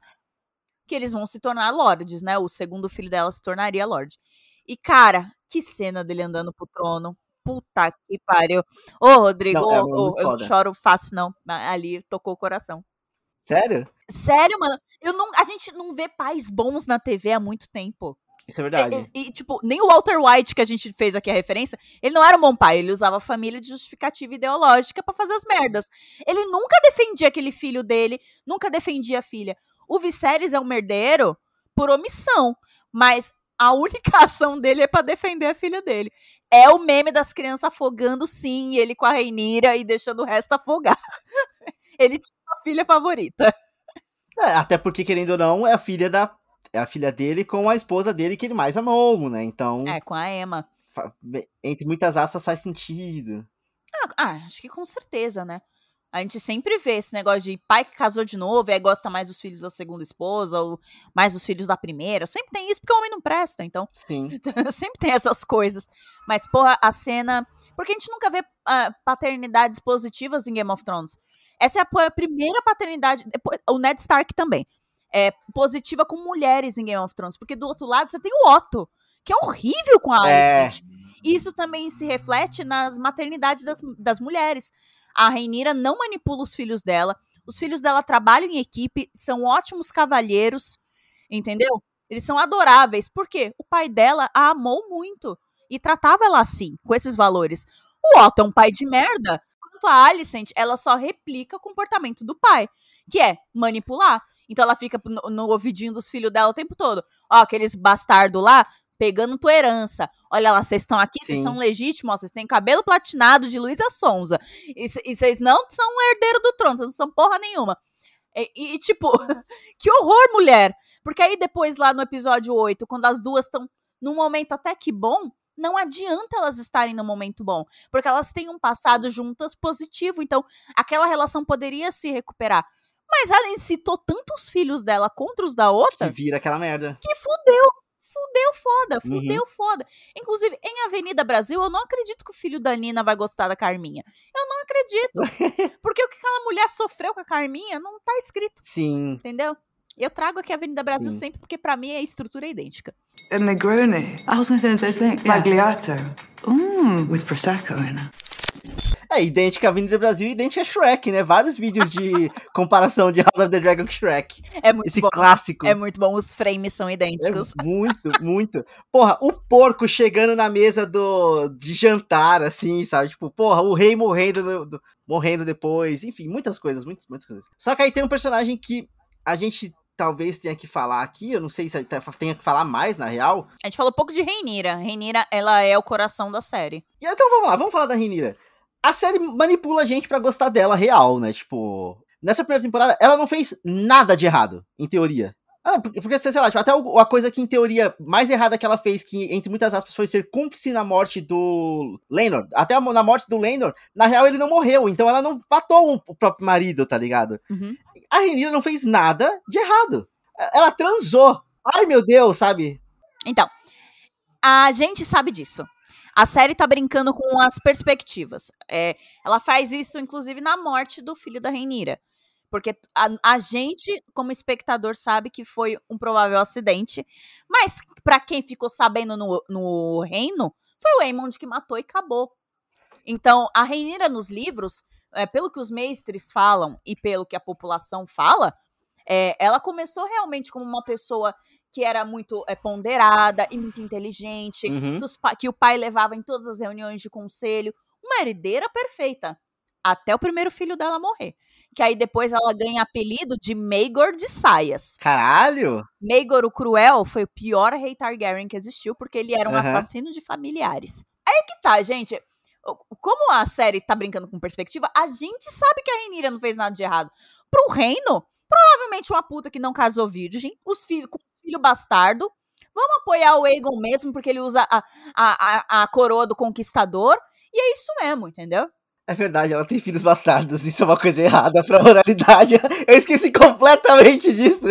que eles vão se tornar lords, né? O segundo filho dela se tornaria lord. E, cara, que cena dele andando pro trono. Puta que pariu. Ô, Rodrigo, Não, é eu não choro fácil, não. Ali tocou o coração. Sério? Sério, mano. Eu não, a gente não vê pais bons na TV há muito tempo. Isso é verdade. E, e, tipo, nem o Walter White, que a gente fez aqui a referência, ele não era um bom pai, ele usava a família de justificativa ideológica pra fazer as merdas. Ele nunca defendia aquele filho dele, nunca defendia a filha. O Viserys é um merdeiro por omissão, mas a única <laughs> ação dele é pra defender a filha dele. É o meme das crianças afogando, sim, ele com a Reinira e deixando o resto afogar. <laughs> ele tinha uma filha favorita. É, até porque, querendo ou não, é a filha da. É a filha dele com a esposa dele que ele mais amou, né? Então, É, com a Emma. entre muitas aspas, faz sentido. Ah, ah, acho que com certeza, né? A gente sempre vê esse negócio de pai que casou de novo e aí gosta mais dos filhos da segunda esposa ou mais dos filhos da primeira. Sempre tem isso porque o homem não presta, então Sim. <laughs> sempre tem essas coisas. Mas, porra, a cena. Porque a gente nunca vê ah, paternidades positivas em Game of Thrones. Essa é a, primeira paternidade. depois- O Ned Stark também. É positiva com mulheres em Game of Thrones. Porque do outro lado você tem o Otto, que é horrível com a É. Alicent. Isso também se reflete nas maternidades das, das mulheres. A Reinira não manipula os filhos dela. Os filhos dela trabalham em equipe, são ótimos cavalheiros, entendeu? Eles são adoráveis. Por quê? O pai dela a amou muito e tratava ela assim, com esses valores. O Otto é um pai de merda. Quanto a Alicent, ela só replica o comportamento do pai, que é manipular. Então ela fica no, no ouvidinho dos filhos dela o tempo todo. Ó, aqueles bastardos lá pegando tua herança. Olha lá, vocês estão aqui, vocês são legítimos, ó, vocês têm cabelo platinado de Luísa Sonza. E vocês não são herdeiro do trono, vocês não são porra nenhuma. E, e, tipo, <laughs> que horror, mulher! Porque aí depois, lá no episódio 8, quando as duas estão num momento até que bom, não adianta elas estarem num momento bom. Porque elas têm um passado juntas positivo. Então, aquela relação poderia se recuperar. Mas ela incitou tanto os filhos dela contra os da Que outra vira aquela merda. que fudeu. Fudeu foda, Uhum. fudeu foda. Inclusive, em Avenida Brasil, eu não acredito que o filho da Nina vai gostar da Carminha. Eu não acredito. <laughs> Porque o que aquela mulher sofreu com a Carminha não tá escrito, Sim. entendeu? Eu trago aqui a Avenida Brasil Sim. sempre porque pra mim a estrutura é idêntica. A Negroni. I was going to say the same thing. Magliato. Mm. With Prosecco in it. É idêntica a Avenida Brasil e idêntica a Shrek, né? Vários vídeos de <laughs> comparação de House of the Dragon com Shrek. É muito Esse bom. clássico. É muito bom, os frames são É idênticos. muito, muito. Porra, o porco chegando na mesa do de jantar, assim, sabe? Tipo, porra, o rei morrendo, no- do- morrendo depois. Enfim, muitas coisas, muitas, muitas coisas. Só que aí tem um personagem que a gente talvez tenha que falar aqui. Eu não sei se tenha que falar mais, na real. A gente falou pouco de Reinira. Reinira, ela é o coração da série. E então vamos lá, vamos falar da Renira. A série manipula a gente pra gostar dela real, né? Tipo, nessa primeira temporada, ela não fez nada de errado, em teoria. Ah, porque, porque, sei lá, tipo, até a coisa que em teoria mais errada que ela fez, que entre muitas aspas foi ser cúmplice na morte do Lenor. Até a na morte do Lenor, na real ele não morreu, então ela não matou o próprio marido, tá ligado? Uhum. A Renira não fez nada de errado. Ela transou. Ai meu Deus, sabe? Então, a gente sabe disso. A série tá brincando com as perspectivas. É, ela faz isso, inclusive, na morte do filho da Reinira. Porque a, a gente, como espectador, sabe que foi um provável acidente. Mas, pra quem ficou sabendo no, no reino, foi o Aemond que matou e acabou. Então, a Rainira nos livros, é, pelo que os mestres falam e pelo que a população fala, é, ela começou realmente como uma pessoa que era muito é, ponderada e muito inteligente, Uhum. dos que o pai levava em todas as reuniões de conselho, uma herdeira perfeita, até o primeiro filho dela morrer. Que aí depois ela ganha apelido de Maegor de Saias. Caralho! Maegor o Cruel foi o pior rei Targaryen que existiu, porque ele era um Aham. assassino de familiares. Aí que tá, gente. Como a série tá brincando com perspectiva, a gente sabe que a Rhaenyra não fez nada de errado. Pro reino, provavelmente uma puta que não casou virgem, os filhos com filho bastardo. Vamos apoiar o Aegon mesmo, porque ele usa a, a, a, a coroa do conquistador. E é isso mesmo, entendeu? É verdade, ela tem filhos bastardos. Isso é uma coisa errada pra moralidade. Eu esqueci completamente disso.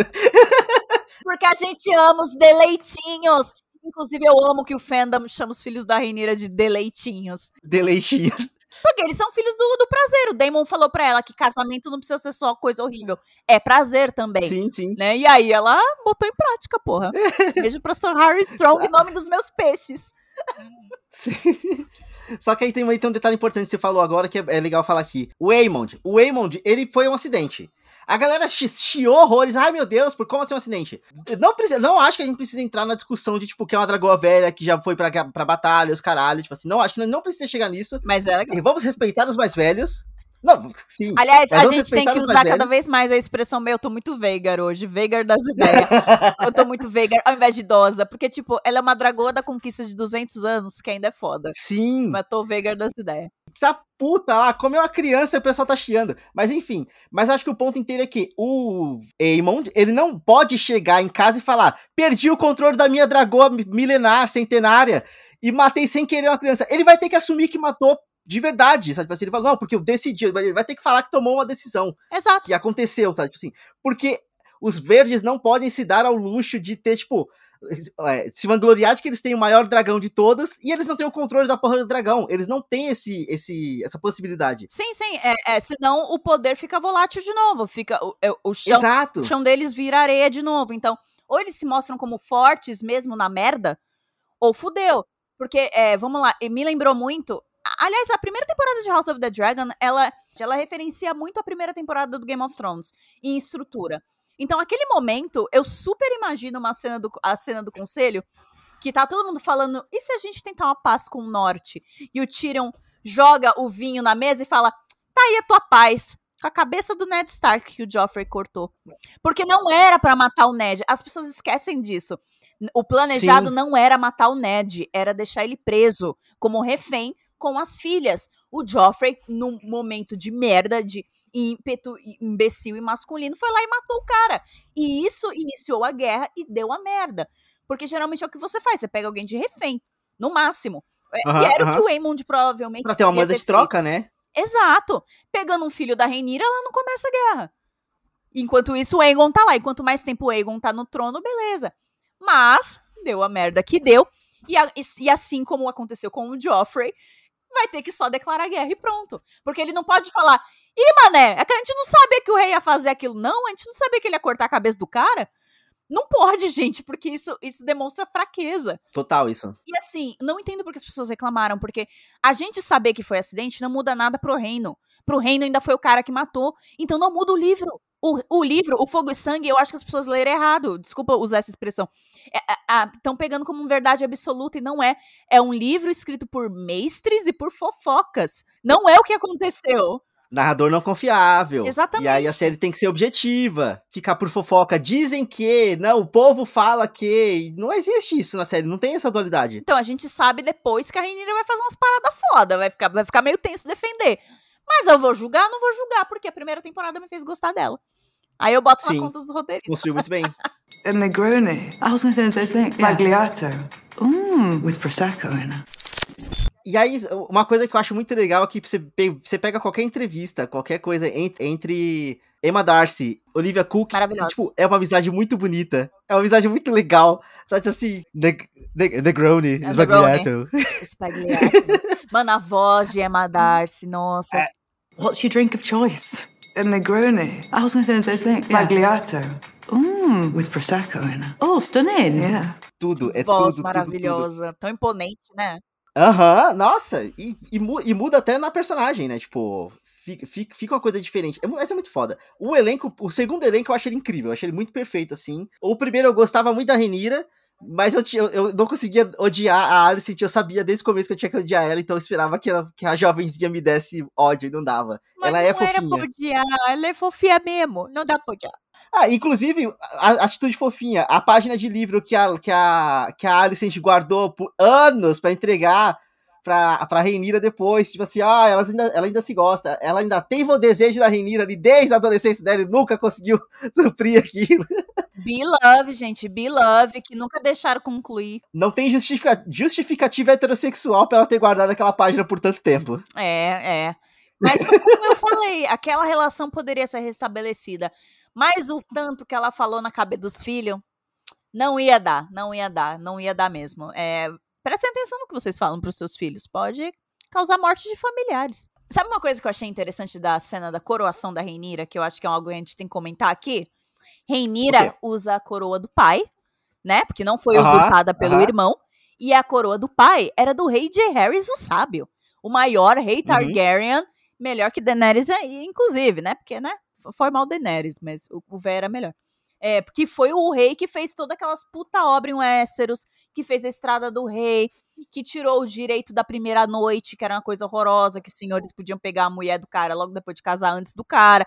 Porque a gente ama os deleitinhos. Inclusive, eu amo que o fandom chama os filhos da Rhaenyra de deleitinhos. Deleitinhos. Porque eles são filhos do, do prazer. O Damon falou pra ela que casamento não precisa ser só coisa horrível. É prazer também. Sim, sim. Né? E aí ela botou em prática, porra. <laughs> Beijo pra Sir Harry Strong, em nome dos meus peixes. Só que aí tem, tem um detalhe importante que você falou agora que é, é legal falar aqui. O Aemond. O Aemond, ele foi um acidente. A galera chi- chiou horrores. Ai, meu Deus, por como assim um acidente? Não, precisa, não acho que a gente precisa entrar na discussão de, tipo, que é uma dragoa velha que já foi pra, pra batalha, os caralho. Tipo assim, não acho que não, não precisa chegar nisso. Mas é legal. E vamos respeitar os mais velhos. Não, sim. Aliás, a gente tem que usar cada vez mais a expressão meu, eu tô muito Veigar hoje. Veigar das ideias. eu tô muito Veigar ao invés de idosa. Porque, tipo, ela é uma dragoa da conquista de 200 anos, que ainda é foda. Sim. Mas tô Veigar das ideias. tá puta lá, comeu uma criança e o pessoal tá chiando. Mas enfim, mas eu acho que o ponto inteiro é que o Aemond, ele não pode chegar em casa e falar: perdi o controle da minha dragoa mi- milenar, centenária, e matei sem querer uma criança. Ele vai ter que assumir que matou de verdade, sabe? Tipo assim, ele fala, não, porque eu decidi, ele vai ter que falar que tomou uma decisão, Exato. que aconteceu, sabe? Tipo assim, porque os verdes não podem se dar ao luxo de ter, tipo, é, se vangloriar de que eles têm o maior dragão de todas e eles não têm o controle da porra do dragão. Eles não têm esse, esse, essa possibilidade. Sim, sim. É, é, senão o poder fica volátil de novo. Fica o, é, o chão, Exato. o chão deles vira areia de novo. Então, ou eles se mostram como fortes mesmo na merda, ou fudeu. Porque, é, vamos lá, me lembrou muito. Aliás, a primeira temporada de House of the Dragon, ela, ela referencia muito a primeira temporada do Game of Thrones em estrutura. Então, aquele momento, eu super imagino uma cena do, a cena do conselho, que tá todo mundo falando, e se a gente tentar uma paz com o norte? E o Tyrion joga o vinho na mesa e fala, tá aí a tua paz. Com a cabeça do Ned Stark que o Joffrey cortou. Porque não era pra matar o Ned. As pessoas esquecem disso. O planejado Sim. não era matar o Ned, era deixar ele preso como refém com as filhas. O Joffrey, num momento de merda, de ímpeto imbecil e masculino, foi lá e matou o cara. E isso iniciou a guerra e deu a merda. Porque geralmente é o que você faz, você pega alguém de refém, no máximo. Aham, e era o aham. que o Aemond provavelmente Pra ter uma moeda de troca, né? Exato. Pegando um filho da Rhaenyra, ela não começa a guerra. Enquanto isso, o Aegon tá lá. E quanto mais tempo o Aegon tá no trono, beleza. Mas, deu a merda que deu. E, a- e assim como aconteceu com o Joffrey, vai ter que só declarar guerra e pronto. Porque ele não pode falar, ih, mané, é que a gente não sabia que o rei ia fazer aquilo. Não, a gente não sabia que ele ia cortar a cabeça do cara. Não pode, <laughs> gente, porque isso, isso demonstra fraqueza. Total isso. E assim, não entendo porque as pessoas reclamaram, porque a gente saber que foi acidente não muda nada pro reino. Pro reino ainda foi o cara que matou, então não muda o livro. O, o livro, o Fogo e Sangue, eu acho que as pessoas leram errado. Desculpa usar essa expressão. Estão pegando como verdade absoluta e não é. É um livro escrito por mestres e por fofocas. Não é o que aconteceu. Narrador não confiável. Exatamente. E aí a série tem que ser objetiva. Ficar por fofoca. Dizem que, não, o povo fala que. Não existe isso na série, não tem essa dualidade. Então a gente sabe depois que a Rainha vai fazer umas paradas foda, vai ficar, vai ficar meio tenso defender. Mas eu vou julgar? Não vou julgar, porque a primeira temporada me fez gostar dela. Aí eu boto Sim. na conta dos roteiristas. Construiu muito bem. A Negroni. I was going to say the same thing. Yeah. Magliato. Mm. With Prosecco in it. E aí, uma coisa que eu acho muito legal é que você, pe- você pega qualquer entrevista, qualquer coisa en- entre Emma Darcy, Olivia Cook, e, tipo, é uma amizade muito bonita. É uma amizade muito legal. Sabe assim, Neg- Neg- Negroni, É, Sbagliato. Spagliato. <laughs> Mano, a voz de Emma Darcy, nossa. É. What's your drink of choice? A Negroni. I was going to say the same thing. Yeah. Magliato. Mm. With Prosecco in it. Oh, stunning. Yeah. Tudo, é voz tudo, tudo, tudo. maravilhosa. Tão imponente, né? Aham, nossa, e, e, e muda até na personagem, né? Tipo, fica, fica, uma coisa diferente. É, mas é muito foda. O elenco, o segundo elenco eu achei ele incrível, eu achei ele muito perfeito, assim. O primeiro eu gostava muito da Renira, mas eu, eu, eu não conseguia odiar a Alice, eu sabia desde o começo que eu tinha que odiar ela, então eu esperava que, ela, que a jovenzinha me desse ódio e não dava. Mas ela é não era pra fofinha. odiar, ela é fofinha mesmo. Não dá pra odiar. Ah, inclusive, a, a atitude fofinha, a página de livro que a, que a, que a Alicent guardou por anos pra entregar pra, pra Reinira depois, tipo assim, ah, ela ainda, ela ainda se gosta, ela ainda teve o desejo da Reinira ali desde a adolescência dela e nunca conseguiu <laughs> suprir aquilo. Be Love, gente. Be Love, que nunca deixaram concluir. Não tem justifica, justificativa heterossexual pra ela ter guardado aquela página por tanto tempo. É, é. Mas como eu falei, aquela relação poderia ser restabelecida. Mas o tanto que ela falou na cabeça dos filhos, não ia dar, não ia dar, não ia dar mesmo. É, prestem atenção no que vocês falam pros seus filhos. Pode causar morte de familiares. Sabe uma coisa que eu achei interessante da cena da coroação da Reinira, que eu acho que é algo que a gente tem que comentar aqui? Reinira usa a coroa do pai, né? Porque não foi usurpada pelo aham. irmão. E a coroa do pai era do rei J. Harris o Sábio. O maior rei Uhum. Targaryen, melhor que Daenerys, inclusive, né? Porque, né? Foi mal Daenerys, mas o, o véio era melhor. É, porque foi o rei que fez todas aquelas puta obra em Westeros, que fez a Estrada do Rei, que tirou o direito da primeira noite, que era uma coisa horrorosa, que senhores podiam pegar a mulher do cara logo depois de casar antes do cara.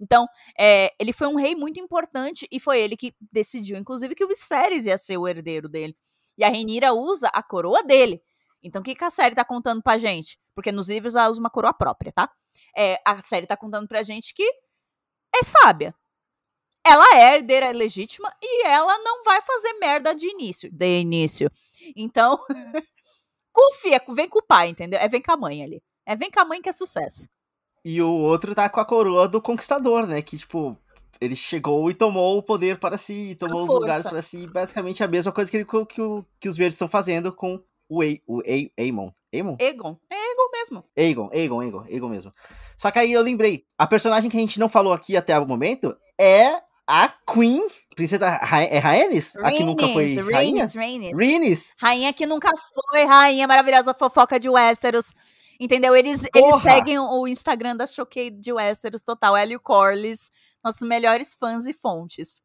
Então, é, ele foi um rei muito importante e foi ele que decidiu, inclusive, que o Viserys ia ser o herdeiro dele. E a Renira usa a coroa dele. Então, o que, que a série tá contando pra gente? Porque nos livros ela usa uma coroa própria, tá? É, a série tá contando pra gente que é sábia. Ela é herdeira legítima e ela não vai fazer merda de início. De início. Então, <laughs> confia, vem com o pai, entendeu? É vem com a mãe ali. É vem com a mãe que é sucesso. E o outro tá com a coroa do conquistador, né? Que, tipo, ele chegou e tomou o poder para si, tomou os lugares para si. Basicamente a mesma coisa que, ele, que, o- que os verdes estão fazendo com o, Ei- o Ei- Aemon. Aemon? Egon. É Egon mesmo. Aegon, Aegon, Aegon, Aegon mesmo. Só que aí eu lembrei, a personagem que a gente não falou aqui até o momento é a Queen, princesa Ra é Rhaenys? A que nunca foi Rhaenys, rainha? Rhaenys, Rhaenys. Rhaenys? Rainha que nunca foi, rainha maravilhosa fofoca de Westeros. Entendeu? Eles, eles seguem o Instagram da Choquei de Westeros total. Hélio Corlys, nossos melhores fãs e fontes.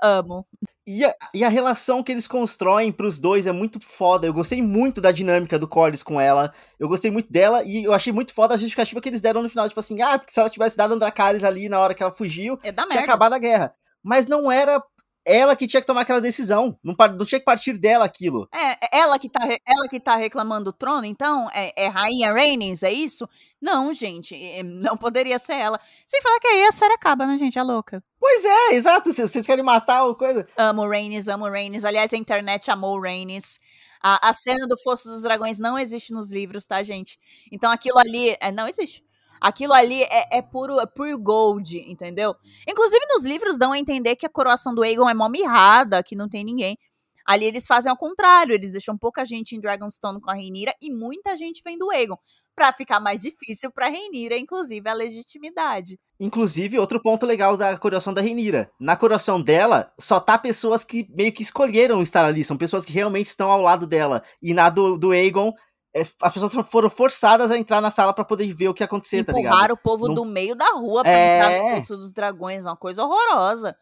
Amo. E a, e a relação que eles constroem pros dois é muito foda. Eu gostei muito da dinâmica do Corlys com ela. Eu gostei muito dela e eu achei muito foda a justificativa que eles deram no final. Tipo assim, ah, porque se ela tivesse dado Andracarys ali na hora que ela fugiu, É tinha merda. acabado a guerra. Mas não era ela que tinha que tomar aquela decisão. Não, não tinha que partir dela aquilo. É, é ela que, tá, ela que tá reclamando do trono, então? É, é Rainha Rhaenys, é isso? Não, gente, é- não poderia ser ela. Sem falar que aí a série acaba, né, gente? É louca. Pois é, exato. Vocês querem matar ou coisa. Amo Rhaenys, amo Rhaenys. Aliás, a internet amou Rhaenys. A, a cena do Fosso dos Dragões não existe nos livros, tá, gente? Então aquilo ali. é, não existe. Aquilo ali é, é puro, é gold, entendeu? Inclusive, nos livros dão a entender que a coroação do Aegon é mó mirrada, que não tem ninguém. Ali eles fazem ao contrário, eles deixam pouca gente em Dragonstone com a Rhaenyra e muita gente vem do Aegon, pra ficar mais difícil pra Rhaenyra, inclusive, a legitimidade. Inclusive, outro ponto legal da coroação da Renira. Na coroação dela, só tá pessoas que meio que escolheram estar ali. São pessoas que realmente estão ao lado dela. E na do, do Aegon, é, as pessoas foram forçadas a entrar na sala pra poder ver o que ia acontecer, tá ligado? Empurraram o povo Não- do meio da rua pra É. entrar no Poço dos Dragões, uma coisa horrorosa.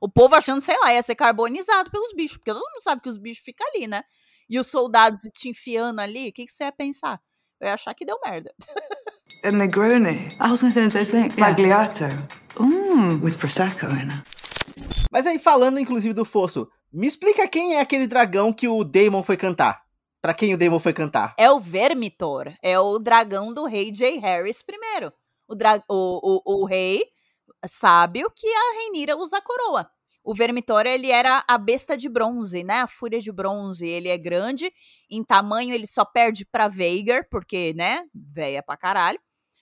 O povo achando, sei lá, ia ser carbonizado pelos bichos, porque todo mundo sabe que os bichos ficam ali, né? E os soldados te enfiando ali, o que, que você ia pensar? Eu ia achar que deu merda. <laughs> A Negroni. I was to say the same thing. Yeah. Bagliato. Mm. With Prosecco in it. Mas aí, falando inclusive do fosso, me explica quem é aquele dragão que o Daemon foi cantar. Pra quem o Daemon foi cantar. É o Vermitor, é o dragão do rei J. Harris I. O, dra o, o, o rei sábio que a Reinira usa a coroa. O Vermitor, ele era a besta de bronze, né? A fúria de bronze. Ele é grande, em tamanho ele só perde pra Veigar, porque, né, véia pra caralho.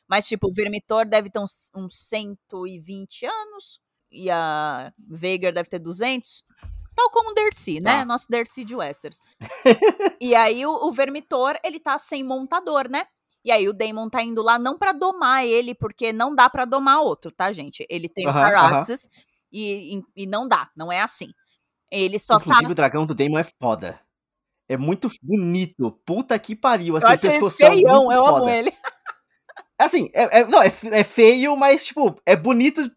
Mas, tipo, o Vermitor deve ter uns, uns 120 anos, e a Veigar deve ter 200. Tal como o Dercy, né? Tá. Nosso Dercy de Westeros. <laughs> e aí, o, o Vermitor, ele tá sem montador, né? E aí, o Daemon tá indo lá não pra domar ele, porque não dá pra domar outro, tá, gente? Ele tem o Caraxes e, e, e não dá, não é assim. Ele só Inclusive, tá. o dragão do Daemon é foda. É muito bonito. Puta que pariu. Assim, eu acho ele pescoção feião, eu amo foda. ele. Assim, é, é- não, é, é feio, mas, tipo, é bonito.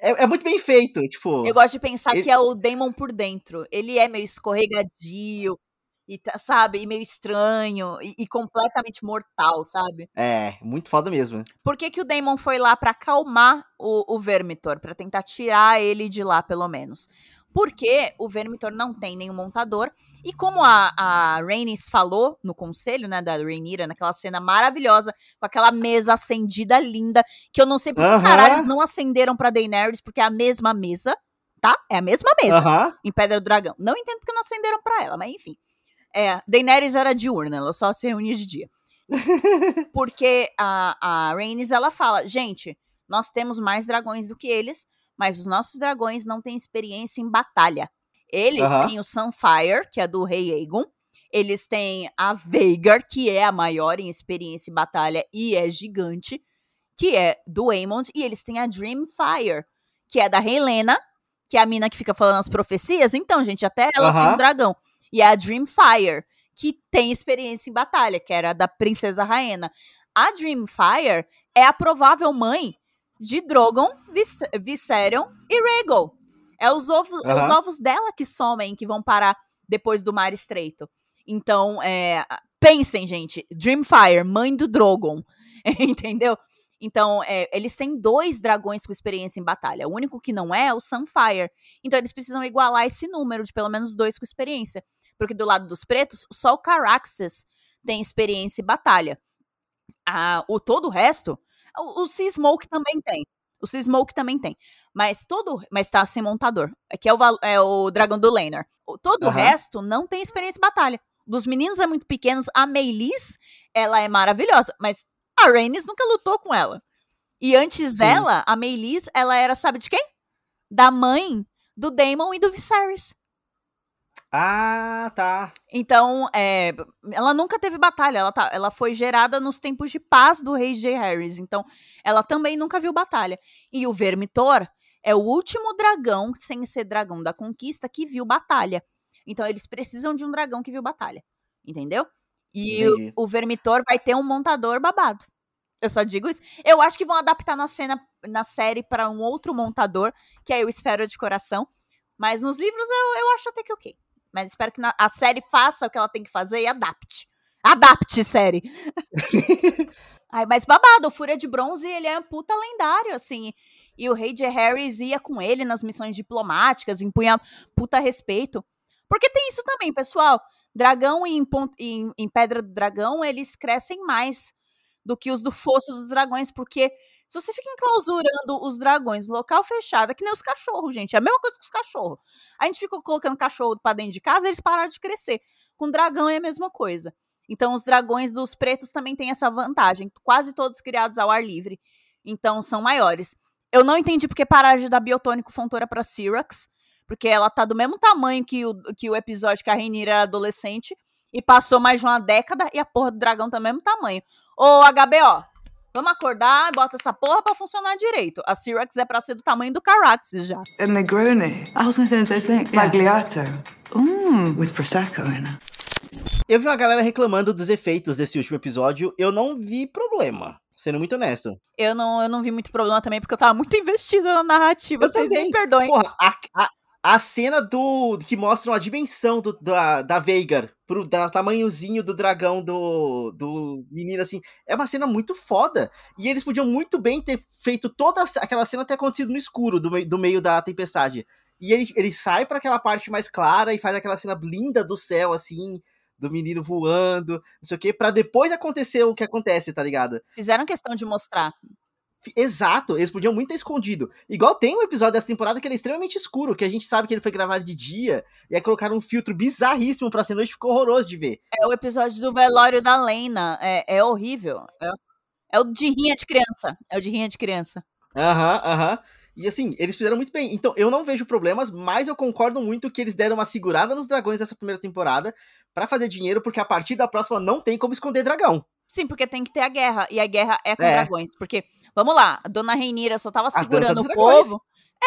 É, é muito bem feito. Tipo, Eu gosto de pensar ele- que é o Damon por dentro. Ele é meio escorregadio, e tá- sabe? E meio estranho, e, e completamente mortal, sabe? é, muito foda mesmo. Por que, que o Damon foi lá pra acalmar o, o Vermitor? Pra tentar tirar ele de lá, pelo menos. Porque o Vermitor não tem nenhum montador. E como a, a Rhaenys falou no conselho, né, da Rhaenyra, naquela cena maravilhosa, com aquela mesa acendida linda, que eu não sei por que Aham. caralho eles não acenderam pra Daenerys, porque é a mesma mesa, tá? É a mesma mesa Aham. em Pedra do Dragão. Não entendo porque não acenderam pra ela, mas enfim. É, Daenerys era diurna, ela só se reunia de dia. <laughs> porque a, a Rhaenys, ela fala, gente, nós temos mais dragões do que eles, mas os nossos dragões não têm experiência em batalha. Eles Aham. têm o Sunfire, que é do rei Aegon. Eles têm a Veigar, que é a maior em experiência em batalha e é gigante, que é do Aemond. E eles têm a Dreamfire, que é da Helena, que é a mina que fica falando as profecias. Então, gente, até ela tem Aham. um dragão. E a Dreamfire, que tem experiência em batalha, que era da princesa Raena. A Dreamfire é a provável mãe de Drogon, Vis Viserion e Rhaegal. É os ovos, é os ovos dela que somem, que vão parar depois do Mar Estreito. Então, é, pensem, gente. Dreamfire, mãe do Drogon. <laughs> Entendeu? Então, é, eles têm dois dragões com experiência em batalha. O único que não é é o Sunfire. Então, eles precisam igualar esse número de pelo menos dois com experiência. Porque do lado dos pretos, só o Caraxes tem experiência em batalha. Ah, o todo o resto, o, o Sea Smoke também tem. O Sea Smoke também tem. Mas todo. Mas tá sem montador. Que é o, val- é o dragão do Laner. O- Todo o Aham. resto não tem experiência em batalha. Dos meninos é muito pequenos. A Melis, ela é maravilhosa. Mas a Rhaenys nunca lutou com ela. E antes Sim. dela, a Melis, ela era, sabe de quem? Da mãe do Daemon e do Viserys. Ah, tá. Então, é, ela nunca teve batalha. Ela, tá, ela foi gerada nos tempos de paz do rei J. Harris. Então, ela também nunca viu batalha. E o Vermitor é o último dragão, sem ser dragão da conquista, que viu batalha. Então, eles precisam de um dragão que viu batalha. Entendeu? E o, o Vermitor vai ter um montador babado. Eu só digo isso. Eu acho que vão adaptar na cena, na série para um outro montador, que aí eu espero de coração. Mas nos livros eu, eu acho até que ok. Mas espero que a série faça o que ela tem que fazer e adapte. Adapte, série. <laughs> Ai, mas babado, o Fúria de Bronze, ele é um puta lendário, assim. E o rei de Harris ia com ele nas missões diplomáticas, impunha puta respeito. Porque tem isso também, pessoal. Dragão em, em- em Pedra do Dragão, eles crescem mais do que os do Fosso dos Dragões, porque se você fica enclausurando os dragões local fechado, é que nem os cachorros, gente. É a mesma coisa que os cachorros. A gente ficou colocando cachorro pra dentro de casa, eles pararam de crescer. Com dragão é a mesma coisa. Então, os dragões dos pretos também têm essa vantagem. Quase todos criados ao ar livre. Então, são maiores. Eu não entendi porque pararam de dar biotônico fontora pra Syrax. Porque ela tá do mesmo tamanho que o, que o episódio que a Rainira era adolescente. E passou mais de uma década e a porra do dragão tá do mesmo tamanho. Ô, HBO, vamos acordar e bota essa porra pra funcionar direito. A Syrax é pra ser do tamanho do Caraxes já. A Negroni. I was going to say the same thing. Magliato. Mm. With Prosecco in it. Eu vi uma galera reclamando dos efeitos desse último episódio. Eu não vi problema. Sendo muito honesto. Eu não, eu não vi muito problema também, porque eu tava muito <laughs> investida na narrativa. Eu Vocês me também. perdoem. Porra, a, a, a cena do. que mostram a dimensão do, da, da Veigar, pro da, tamanhozinho do dragão do, do menino, assim, é uma cena muito foda. E eles podiam muito bem ter feito toda aquela cena ter acontecido no escuro, do, do meio da tempestade. E ele, ele sai pra aquela parte mais clara e faz aquela cena linda do céu, assim, do menino voando, não sei o quê, pra depois acontecer o que acontece, tá ligado? Fizeram questão de mostrar. Exato, eles podiam muito ter escondido. Igual tem um episódio dessa temporada que ele é extremamente escuro, que a gente sabe que ele foi gravado de dia, e aí colocaram um filtro bizarríssimo pra ser noite, ficou horroroso de ver. É o episódio do velório da Lena. É, é horrível. É, é o de rinha de criança. É o de rinha de criança. Aham, aham. E assim, eles fizeram muito bem. Então, eu não vejo problemas, mas eu concordo muito que eles deram uma segurada nos dragões dessa primeira temporada pra fazer dinheiro, porque a partir da próxima não tem como esconder dragão. Sim, porque tem que ter a guerra. E a guerra é com É. dragões. Porque, vamos lá, a dona Reinira só tava segurando o povo.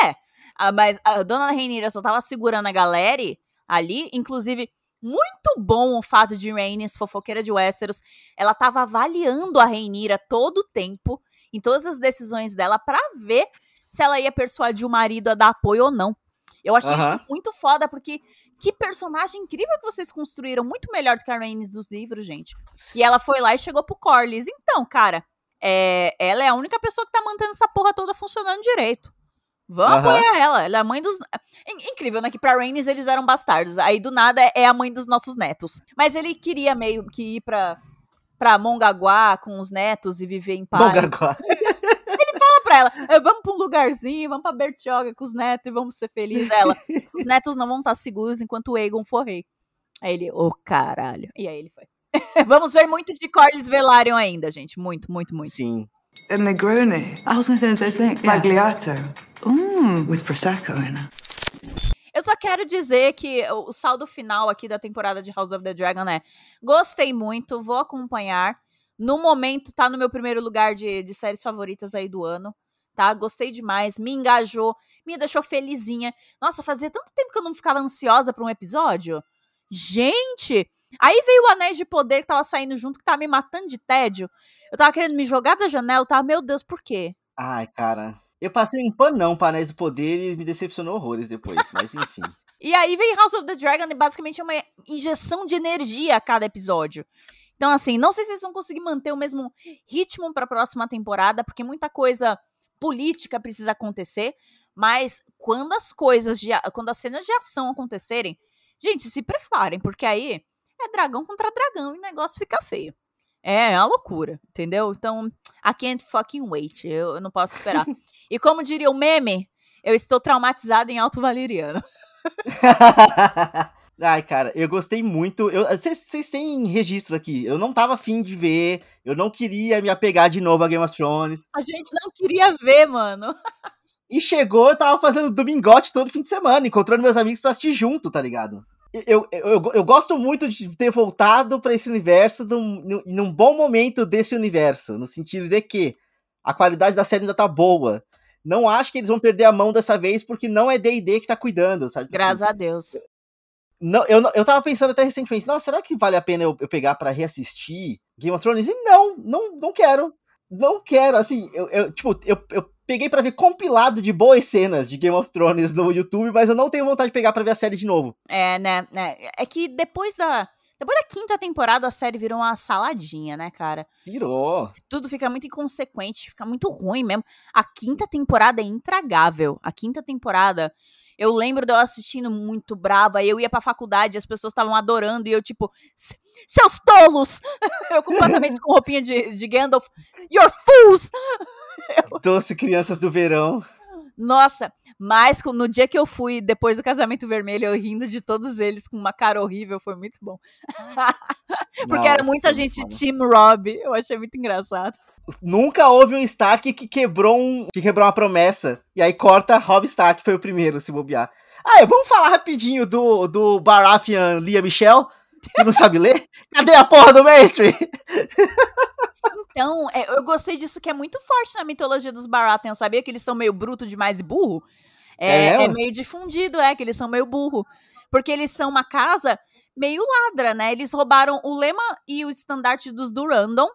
É. ah, Mas a dona Reinira só tava segurando a galera ali. Inclusive, muito bom o fato de Rhaenys, fofoqueira de Westeros, ela tava avaliando a Rhaenyra todo o tempo, em todas as decisões dela, pra ver se ela ia persuadir o marido a dar apoio ou não. Eu achei isso muito foda, porque que personagem incrível que vocês construíram, muito melhor do que a Rhaenys dos livros, gente. E ela foi lá e chegou pro Corlys. Então, cara, é, ela é a única pessoa que tá mantendo essa porra toda funcionando direito. Vamos Aham. apoiar ela. Ela é a mãe dos. In- Incrível, né? Que pra Rhaenys eles eram bastardos. Aí do nada é a mãe dos nossos netos. Mas ele queria meio que ir pra, pra Mongaguá com os netos e viver em paz. Fala <laughs> pra ela, "Eh, vamos pra um lugarzinho, vamos pra Bertioga com os netos e vamos ser felizes. Ela, <laughs> os netos não vão estar seguros enquanto o Aegon for rei. Aí ele, ô caralho. E aí ele foi. <laughs> vamos ver muito de Corlys Velaryon ainda, gente. Muito, muito, muito. Sim. A Negroni. I was going to say the same thing. Yeah. Bagliato. Mm. With Prosecco in it. Eu só quero dizer que o, o saldo final aqui da temporada de House of the Dragon é: gostei muito, vou acompanhar. No momento, tá no meu primeiro lugar de, de séries favoritas aí do ano. Tá? Gostei demais, me engajou, me deixou felizinha. Nossa, fazia tanto tempo que eu não ficava ansiosa pra um episódio. Gente! Aí veio o Anéis de Poder que tava saindo junto, que tava me matando de tédio. Eu tava querendo me jogar da janela, eu tava, meu Deus, por quê? Ai, cara. Eu passei um panão pra Anéis do Poder e me decepcionou horrores depois, mas enfim. <laughs> E aí vem House of the Dragon e basicamente é uma injeção de energia a cada episódio. Então, assim, não sei se eles vão conseguir manter o mesmo ritmo pra próxima temporada, porque muita coisa política precisa acontecer. Mas quando as coisas, de, a- quando as cenas de ação acontecerem, gente, se preparem, porque aí é dragão contra dragão e o negócio fica feio. É, é uma loucura, entendeu? Então, I can't fucking wait. Eu, eu não posso esperar. <laughs> e como diria o meme, eu estou traumatizada em Alto Valeriano. <laughs> Ai, cara, eu gostei muito. Vocês vocês têm registro aqui. Eu não tava afim de ver. Eu não queria me apegar de novo a Game of Thrones. A gente não queria ver, mano. E chegou, eu tava fazendo domingote todo fim de semana, encontrando meus amigos pra assistir junto, tá ligado? Eu, eu, eu, eu gosto muito de ter voltado pra esse universo num, num, bom momento desse universo, no sentido de que a qualidade da série ainda tá boa. Não acho que eles vão perder a mão dessa vez, porque não é D&D que tá cuidando, sabe? Assim, Graças a Deus. Não, eu, eu tava pensando até recentemente, nossa, será que vale a pena eu, eu pegar pra reassistir Game of Thrones? E não, não, não quero. Não quero, assim, eu, eu, tipo, eu, eu peguei pra ver compilado de boas cenas de Game of Thrones no YouTube, mas eu não tenho vontade de pegar pra ver a série de novo. É, né, né? É que depois da. Depois da quinta temporada, a série virou uma saladinha, né, cara? Virou. Tudo fica muito inconsequente, fica muito ruim mesmo. A quinta temporada é intragável. A quinta temporada. Eu lembro de eu assistindo muito brava, eu ia pra faculdade, as pessoas estavam adorando, e eu, tipo, "Se- seus tolos! <laughs> eu completamente com roupinha de, de Gandalf. You're fools! <laughs> Doce Crianças do Verão. Nossa, mas no dia que eu fui, depois do casamento vermelho, eu rindo de todos eles com uma cara horrível, foi muito bom. <laughs> Porque era Nossa, muita gente. Team Rob, eu achei muito engraçado. Nunca houve um Stark que quebrou um, que quebrou uma promessa. E aí corta Rob Stark, foi o primeiro a se bobear. Ah, vamos falar rapidinho do, do Baratheon Lia Michelle, que não sabe ler? <laughs> Cadê a porra do mestre? Então, é, eu gostei disso que é muito forte na mitologia dos Baratheon, sabia que eles são meio bruto demais e burro? É, É, é meio difundido, é, que eles são meio burro. Porque eles são uma casa meio ladra, né? Eles roubaram o lema e o estandarte dos Durandon.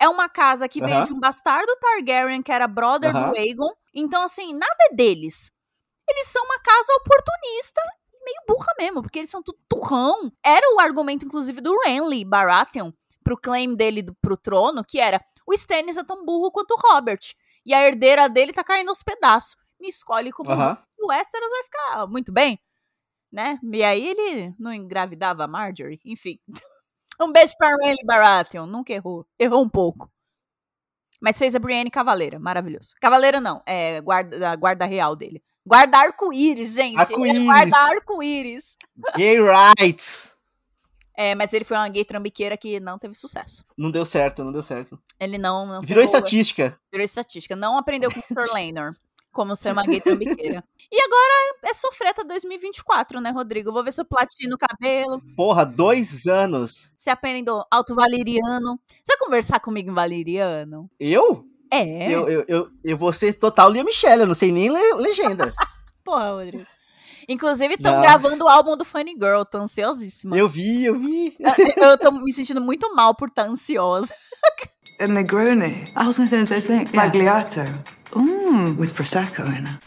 É uma casa que veio de um bastardo Targaryen, que era brother Aham. do Aegon. Então, assim, nada é deles. Eles são uma casa oportunista e meio burra mesmo, porque eles são tudo turrão. Era o argumento, inclusive, do Renly Baratheon pro claim dele do, pro trono, que era o Stannis é tão burro quanto o Robert. E a herdeira dele tá caindo aos pedaços. Me escolhe como e o Westeros vai ficar muito bem, né? E aí ele não engravidava a Marjorie, enfim. <laughs> um beijo pra Renly Baratheon, nunca errou. Errou um pouco. Mas fez a Brienne Cavaleira, maravilhoso. Cavaleira não, é guarda, guarda real dele. Guarda arco-íris, gente. É Arco-íris. guarda arco-íris. Gay rights. É, mas ele foi uma gay trambiqueira que não teve sucesso. Não deu certo, não deu certo. Ele não. não Virou pegou- estatística. Virou estatística. Não aprendeu com o Sir Lanor como ser uma gay trambiqueira. E agora é sofreta 2024, né, Rodrigo? Vou ver se eu platino o cabelo, Porra, dois anos. se aprendo alto valeriano. Você vai conversar comigo em valeriano? Eu? É. Eu, eu, eu, eu vou ser total Lia Michelle, eu não sei nem le- legenda. <laughs> Porra, Rodrigo. Inclusive, estão gravando o álbum do Funny Girl. Tô ansiosíssima. Eu vi, eu vi. Eu tô me sentindo muito mal por estar ansiosa. <laughs> A Negroni. I was to say the same thing. Yeah. Mm. With Prosecco in it.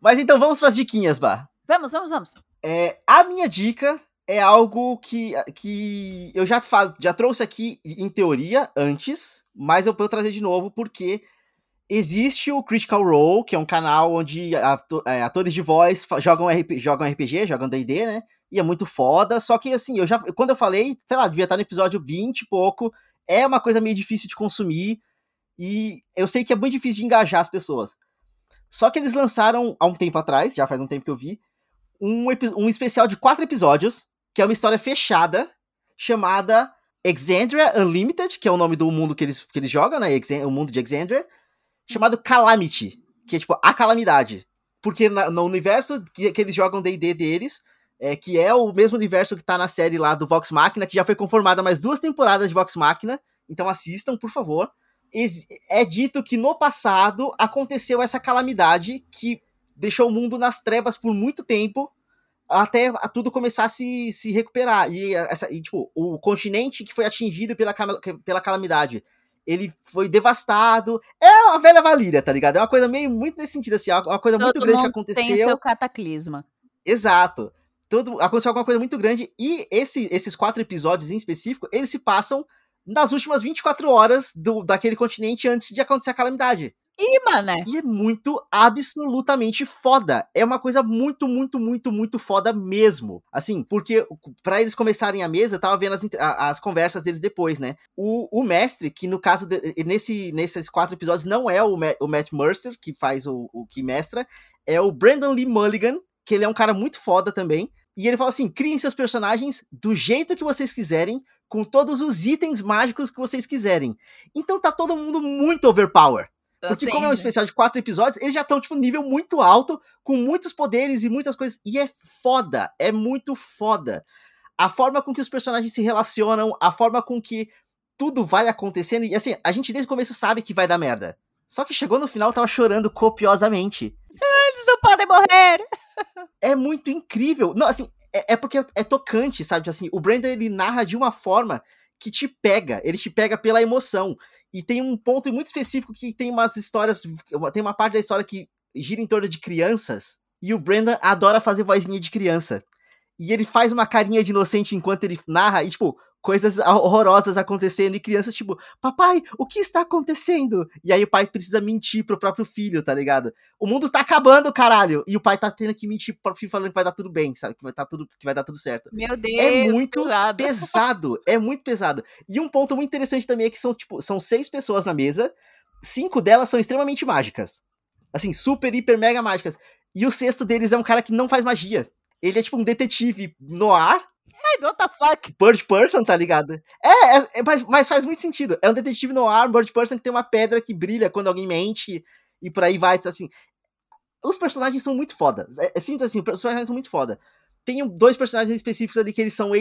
Mas então vamos pras diquinhas, Bah. Vamos, vamos, vamos. É, a minha dica é algo que, que eu já, falo, já trouxe aqui em teoria antes, mas eu vou trazer de novo porque existe o Critical Role, que é um canal onde ato- é, atores de voz jogam, RP, jogam RPG, jogam D&D, né? E é muito foda, só que assim, eu já, quando eu falei, sei lá, devia estar no episódio 20 e pouco, é uma coisa meio difícil de consumir e eu sei que é muito difícil de engajar as pessoas. Só que eles lançaram há um tempo atrás, já faz um tempo que eu vi, um, um especial de quatro episódios, que é uma história fechada, chamada Exandria Unlimited, que é o nome do mundo que eles, que eles jogam, né? O mundo de Exandria, chamado Calamity, que é tipo a calamidade. Porque na- no universo que, que eles jogam DD deles, é, que é o mesmo universo que tá na série lá do Vox Machina, que já foi conformada mais duas temporadas de Vox Machina, então assistam, por favor. É dito que no passado aconteceu essa calamidade que deixou o mundo nas trevas por muito tempo, até a- tudo começar a se, se recuperar. E, essa, e, tipo, o continente que foi atingido pela, pela calamidade, ele foi devastado. É uma velha Valíria, tá ligado? É uma coisa meio muito nesse sentido, assim, é uma coisa muito Todo grande que aconteceu. tem seu cataclisma. Exato. Todo, aconteceu alguma coisa muito grande. E esse- esses quatro episódios em específico, eles se passam nas últimas 24 horas do, daquele continente antes de acontecer a calamidade. Ih, mané. E é muito absolutamente foda. É uma coisa muito, muito, muito, muito foda mesmo. Assim, porque pra eles começarem a mesa, eu tava vendo as, as conversas deles depois, né? O, o mestre, que no caso, de- nesse, nesses quatro episódios, não é o, Ma- o Matt Mercer, que faz o, o que mestra, é o Brandon Lee Mulligan, que ele é um cara muito foda também. E ele fala assim: criem seus personagens do jeito que vocês quiserem, com todos os itens mágicos que vocês quiserem. Então tá todo mundo muito overpower. Porque como é um Assim, especial de quatro episódios, eles já estão, tipo, nível muito alto, com muitos poderes e muitas coisas. E é foda, é muito foda. A forma com que os personagens se relacionam, a forma com que tudo vai acontecendo. E assim, a gente desde o começo sabe que vai dar merda. Só que chegou no final, tava chorando copiosamente. Eles não podem morrer. É muito incrível. Não, assim, é, é porque é tocante, sabe? Assim, o Brandon, ele narra de uma forma que te pega. Ele te pega pela emoção. E tem um ponto muito específico que tem umas histórias. Tem uma parte da história que gira em torno de crianças. E o Brandon adora fazer vozinha de criança. E ele faz uma carinha de inocente enquanto ele narra. E, tipo, coisas horrorosas acontecendo. E crianças, tipo, papai, o que está acontecendo? E aí o pai precisa mentir pro próprio filho, tá ligado? O mundo tá acabando, caralho. E o pai tá tendo que mentir pro próprio filho falando que vai dar tudo bem, sabe? Que vai, tá tudo, que vai dar tudo certo Meu Deus. é muito pesado. pesado, é muito pesado. E um ponto muito interessante também é que são, tipo, são seis pessoas na mesa, cinco delas são extremamente mágicas. Assim, super, hiper, mega mágicas. E o sexto deles é um cara que não faz magia. Ele é tipo um detetive no ar, Ai, what the fuck? bird person, tá ligado? É, é, é, mas, mas faz muito sentido. É um detetive no ar, bird person que tem uma pedra que brilha quando alguém mente e por aí vai, assim. Os personagens são muito foda. É, é simples assim, os personagens são muito foda. Tem dois personagens específicos ali que eles são é,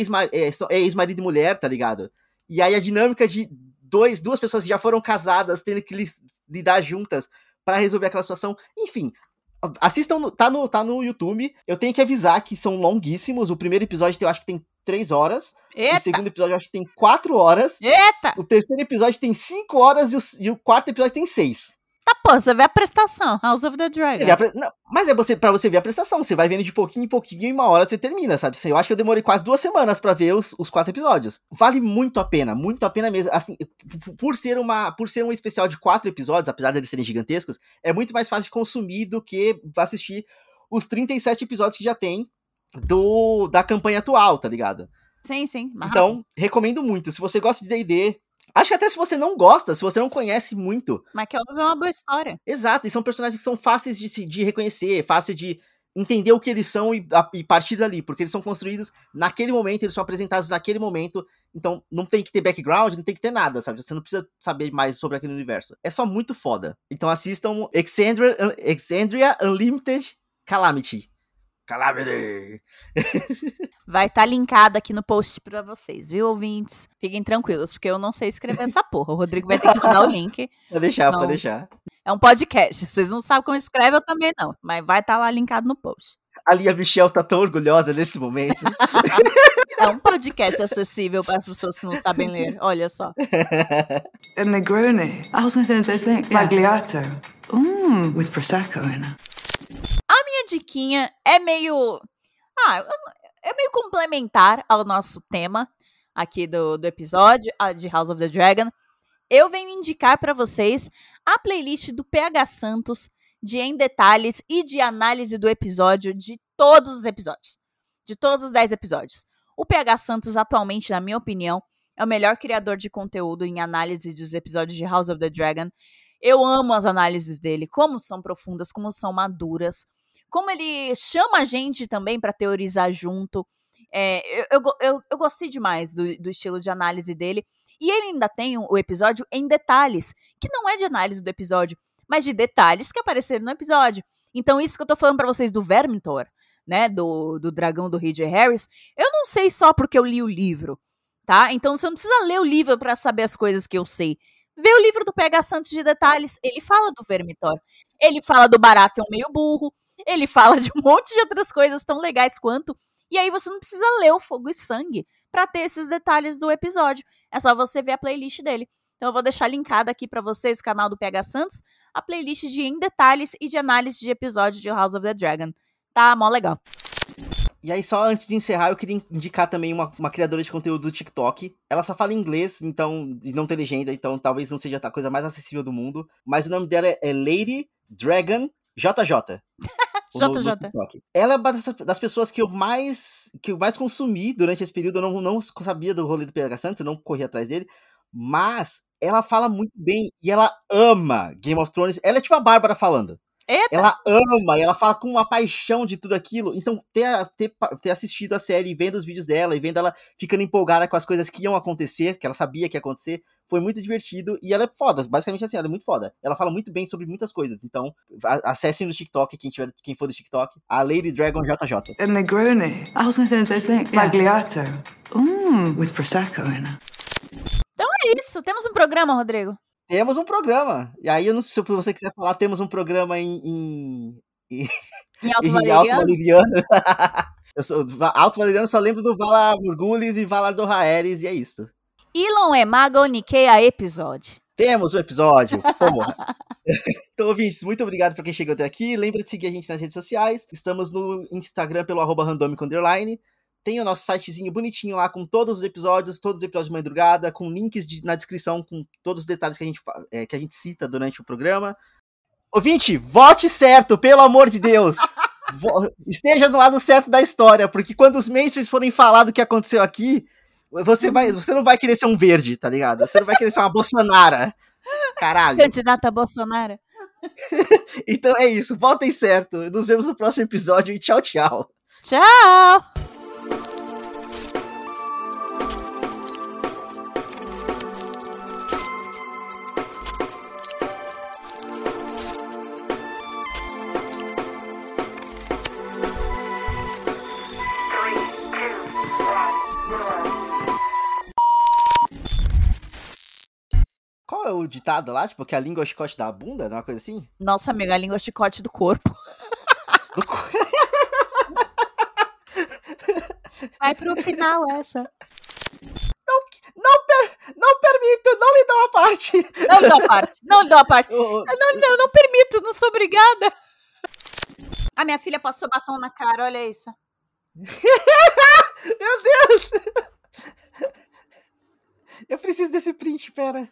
ex-marido e mulher, tá ligado? E aí a dinâmica de dois, duas pessoas que já foram casadas tendo que li- lidar juntas pra resolver aquela situação. Enfim, assistam, no- tá, no, tá no YouTube. Eu tenho que avisar que são longuíssimos. O primeiro episódio eu acho que tem três horas. O Eita. segundo episódio acho que tem quatro horas. Eita. O terceiro episódio tem cinco horas e o, e o quarto episódio tem seis. Tá, pô, você vê a prestação. House of the Dragon. pre- não, mas é você, pra você ver a prestação. Você vai vendo de pouquinho em pouquinho e uma hora você termina, sabe? Eu acho que eu demorei quase duas semanas pra ver os, os quatro episódios. Vale muito a pena, muito a pena mesmo. Assim, por ser, uma, por ser um especial de quatro episódios, apesar de eles serem gigantescos, é muito mais fácil de consumir do que assistir os 37 episódios que já tem do da campanha atual, tá ligado? Sim, sim. Então, recomendo muito. Se você gosta de D&D, acho que até se você não gosta, se você não conhece muito, Mas que é uma boa história. exato, e são personagens que são fáceis de, se- de reconhecer, fácil de entender o que eles são e, a- e partir dali, porque eles são construídos naquele momento, eles são apresentados naquele momento, então não tem que ter background, não tem que ter nada, sabe? Você não precisa saber mais sobre aquele universo. É só muito foda. Então assistam Exandria, Exandria Unlimited Calamity. Calamity! Vai estar linkado aqui no post pra vocês, viu, ouvintes? Fiquem tranquilos, porque eu não sei escrever essa porra. O Rodrigo vai ter que mandar o link. Pode deixar, Não. pode deixar. É um podcast. Vocês não sabem como escreve, eu também não. Mas vai estar lá linkado no post. a Lia Michelle tá tão orgulhosa nesse momento. <laughs> É um podcast acessível para as pessoas que não sabem ler. Olha só. Negroni. I was going to say the same thing. Yeah. Magliato. Mm. With Prosecco in it. Diquinha é meio. Ah, é meio complementar ao nosso tema aqui do, do episódio, de House of the Dragon. Eu venho indicar para vocês a playlist do PH Santos de Em Detalhes e de análise do episódio de todos os episódios. De todos os 10 episódios. O PH Santos, atualmente, na minha opinião, é o melhor criador de conteúdo em análise dos episódios de House of the Dragon. Eu amo as análises dele, como são profundas, como são maduras, como ele chama a gente também para teorizar junto. É, eu, eu, eu, eu gostei demais do, do estilo de análise dele. E ele ainda tem o, o episódio em detalhes, que não é de análise do episódio, mas de detalhes que apareceram no episódio. Então, isso que eu tô falando para vocês do Vermintor, né? Do, do dragão do Reed Harris, eu não sei só porque eu li o livro, tá? Então você não precisa ler o livro para saber as coisas que eu sei. Vê o livro do PH Santos de detalhes, ele fala do Vermitor. Ele fala do Baratheon meio burro, ele fala de um monte de outras coisas tão legais quanto. E aí você não precisa ler o Fogo e Sangue pra ter esses detalhes do episódio. É só você ver a playlist dele. Então eu vou deixar linkada aqui pra vocês o canal do PH Santos, a playlist de em detalhes e de análise de episódio de House of the Dragon. Tá mó legal. E aí, só antes de encerrar, eu queria indicar também uma, uma criadora de conteúdo do TikTok. Ela só fala inglês, então, e não tem legenda, então talvez não seja a coisa mais acessível do mundo. Mas o nome dela é, é Lady Dragon JJ. JJ. <laughs> Ela é uma das, das pessoas que eu mais que eu mais consumi durante esse período. Eu não, não sabia do rolê do PH Santos, eu não corri atrás dele. Mas ela fala muito bem e ela ama Game of Thrones. Ela é tipo a Bárbara falando. Eita! Ela ama, e ela fala com uma paixão de tudo aquilo. Então, ter, ter, ter assistido a série, e vendo os vídeos dela, e vendo ela ficando empolgada com as coisas que iam acontecer, que ela sabia que ia acontecer, foi muito divertido. E ela é foda, basicamente assim, ela é muito foda. Ela fala muito bem sobre muitas coisas. Então, acessem no TikTok, quem, tiver, quem for do TikTok, a Lady Dragon JJ. A Negroni. I was going to say the same thing. Yeah. Magliato. Mm. With Prosecco in it. É isso. Temos um programa, Rodrigo. Temos um programa. E aí, eu não sei se você quiser falar, temos um programa em. em, em Em Alto <laughs> em Alto Valeriano. <laughs> Eu sou, Alto Valeriano só lembro do Valar Morghulis e Valar do Raeres, e é isso. Elon é Mago Nikea episódio. Temos o episódio. <laughs> Porra. <laughs> então, ouvintes, muito obrigado por quem chegou até aqui. Lembra de seguir a gente nas redes sociais. Estamos no Instagram pelo arroba randômico underline. Tem o nosso sitezinho bonitinho lá com todos os episódios, todos os episódios de madrugada, com links de- na descrição com todos os detalhes que a, gente, é, que a gente cita durante o programa. Ouvinte, vote certo, pelo amor de Deus! <laughs> Esteja do lado certo da história, porque quando os mainstreams forem falar do que aconteceu aqui, você, vai, você não vai querer ser um verde, tá ligado? Você não vai querer ser uma Bolsonara. Caralho. Candidata Bolsonaro. <laughs> Então é isso, votem certo. Nos vemos no próximo episódio e tchau, tchau. Tchau! O ditado lá? Tipo, que a língua é o chicote da bunda? Uma coisa assim? Nossa, amiga, a língua é chicote do corpo. <laughs> Do cu- Vai pro final essa. Não, per... não permito, não lhe dou a parte. Não lhe dou a parte. Não lhe dou a parte. <laughs> Eu Não, não, não permito, não sou obrigada. A minha filha passou batom na cara, olha isso. <laughs> Meu Deus! Eu preciso desse print, pera.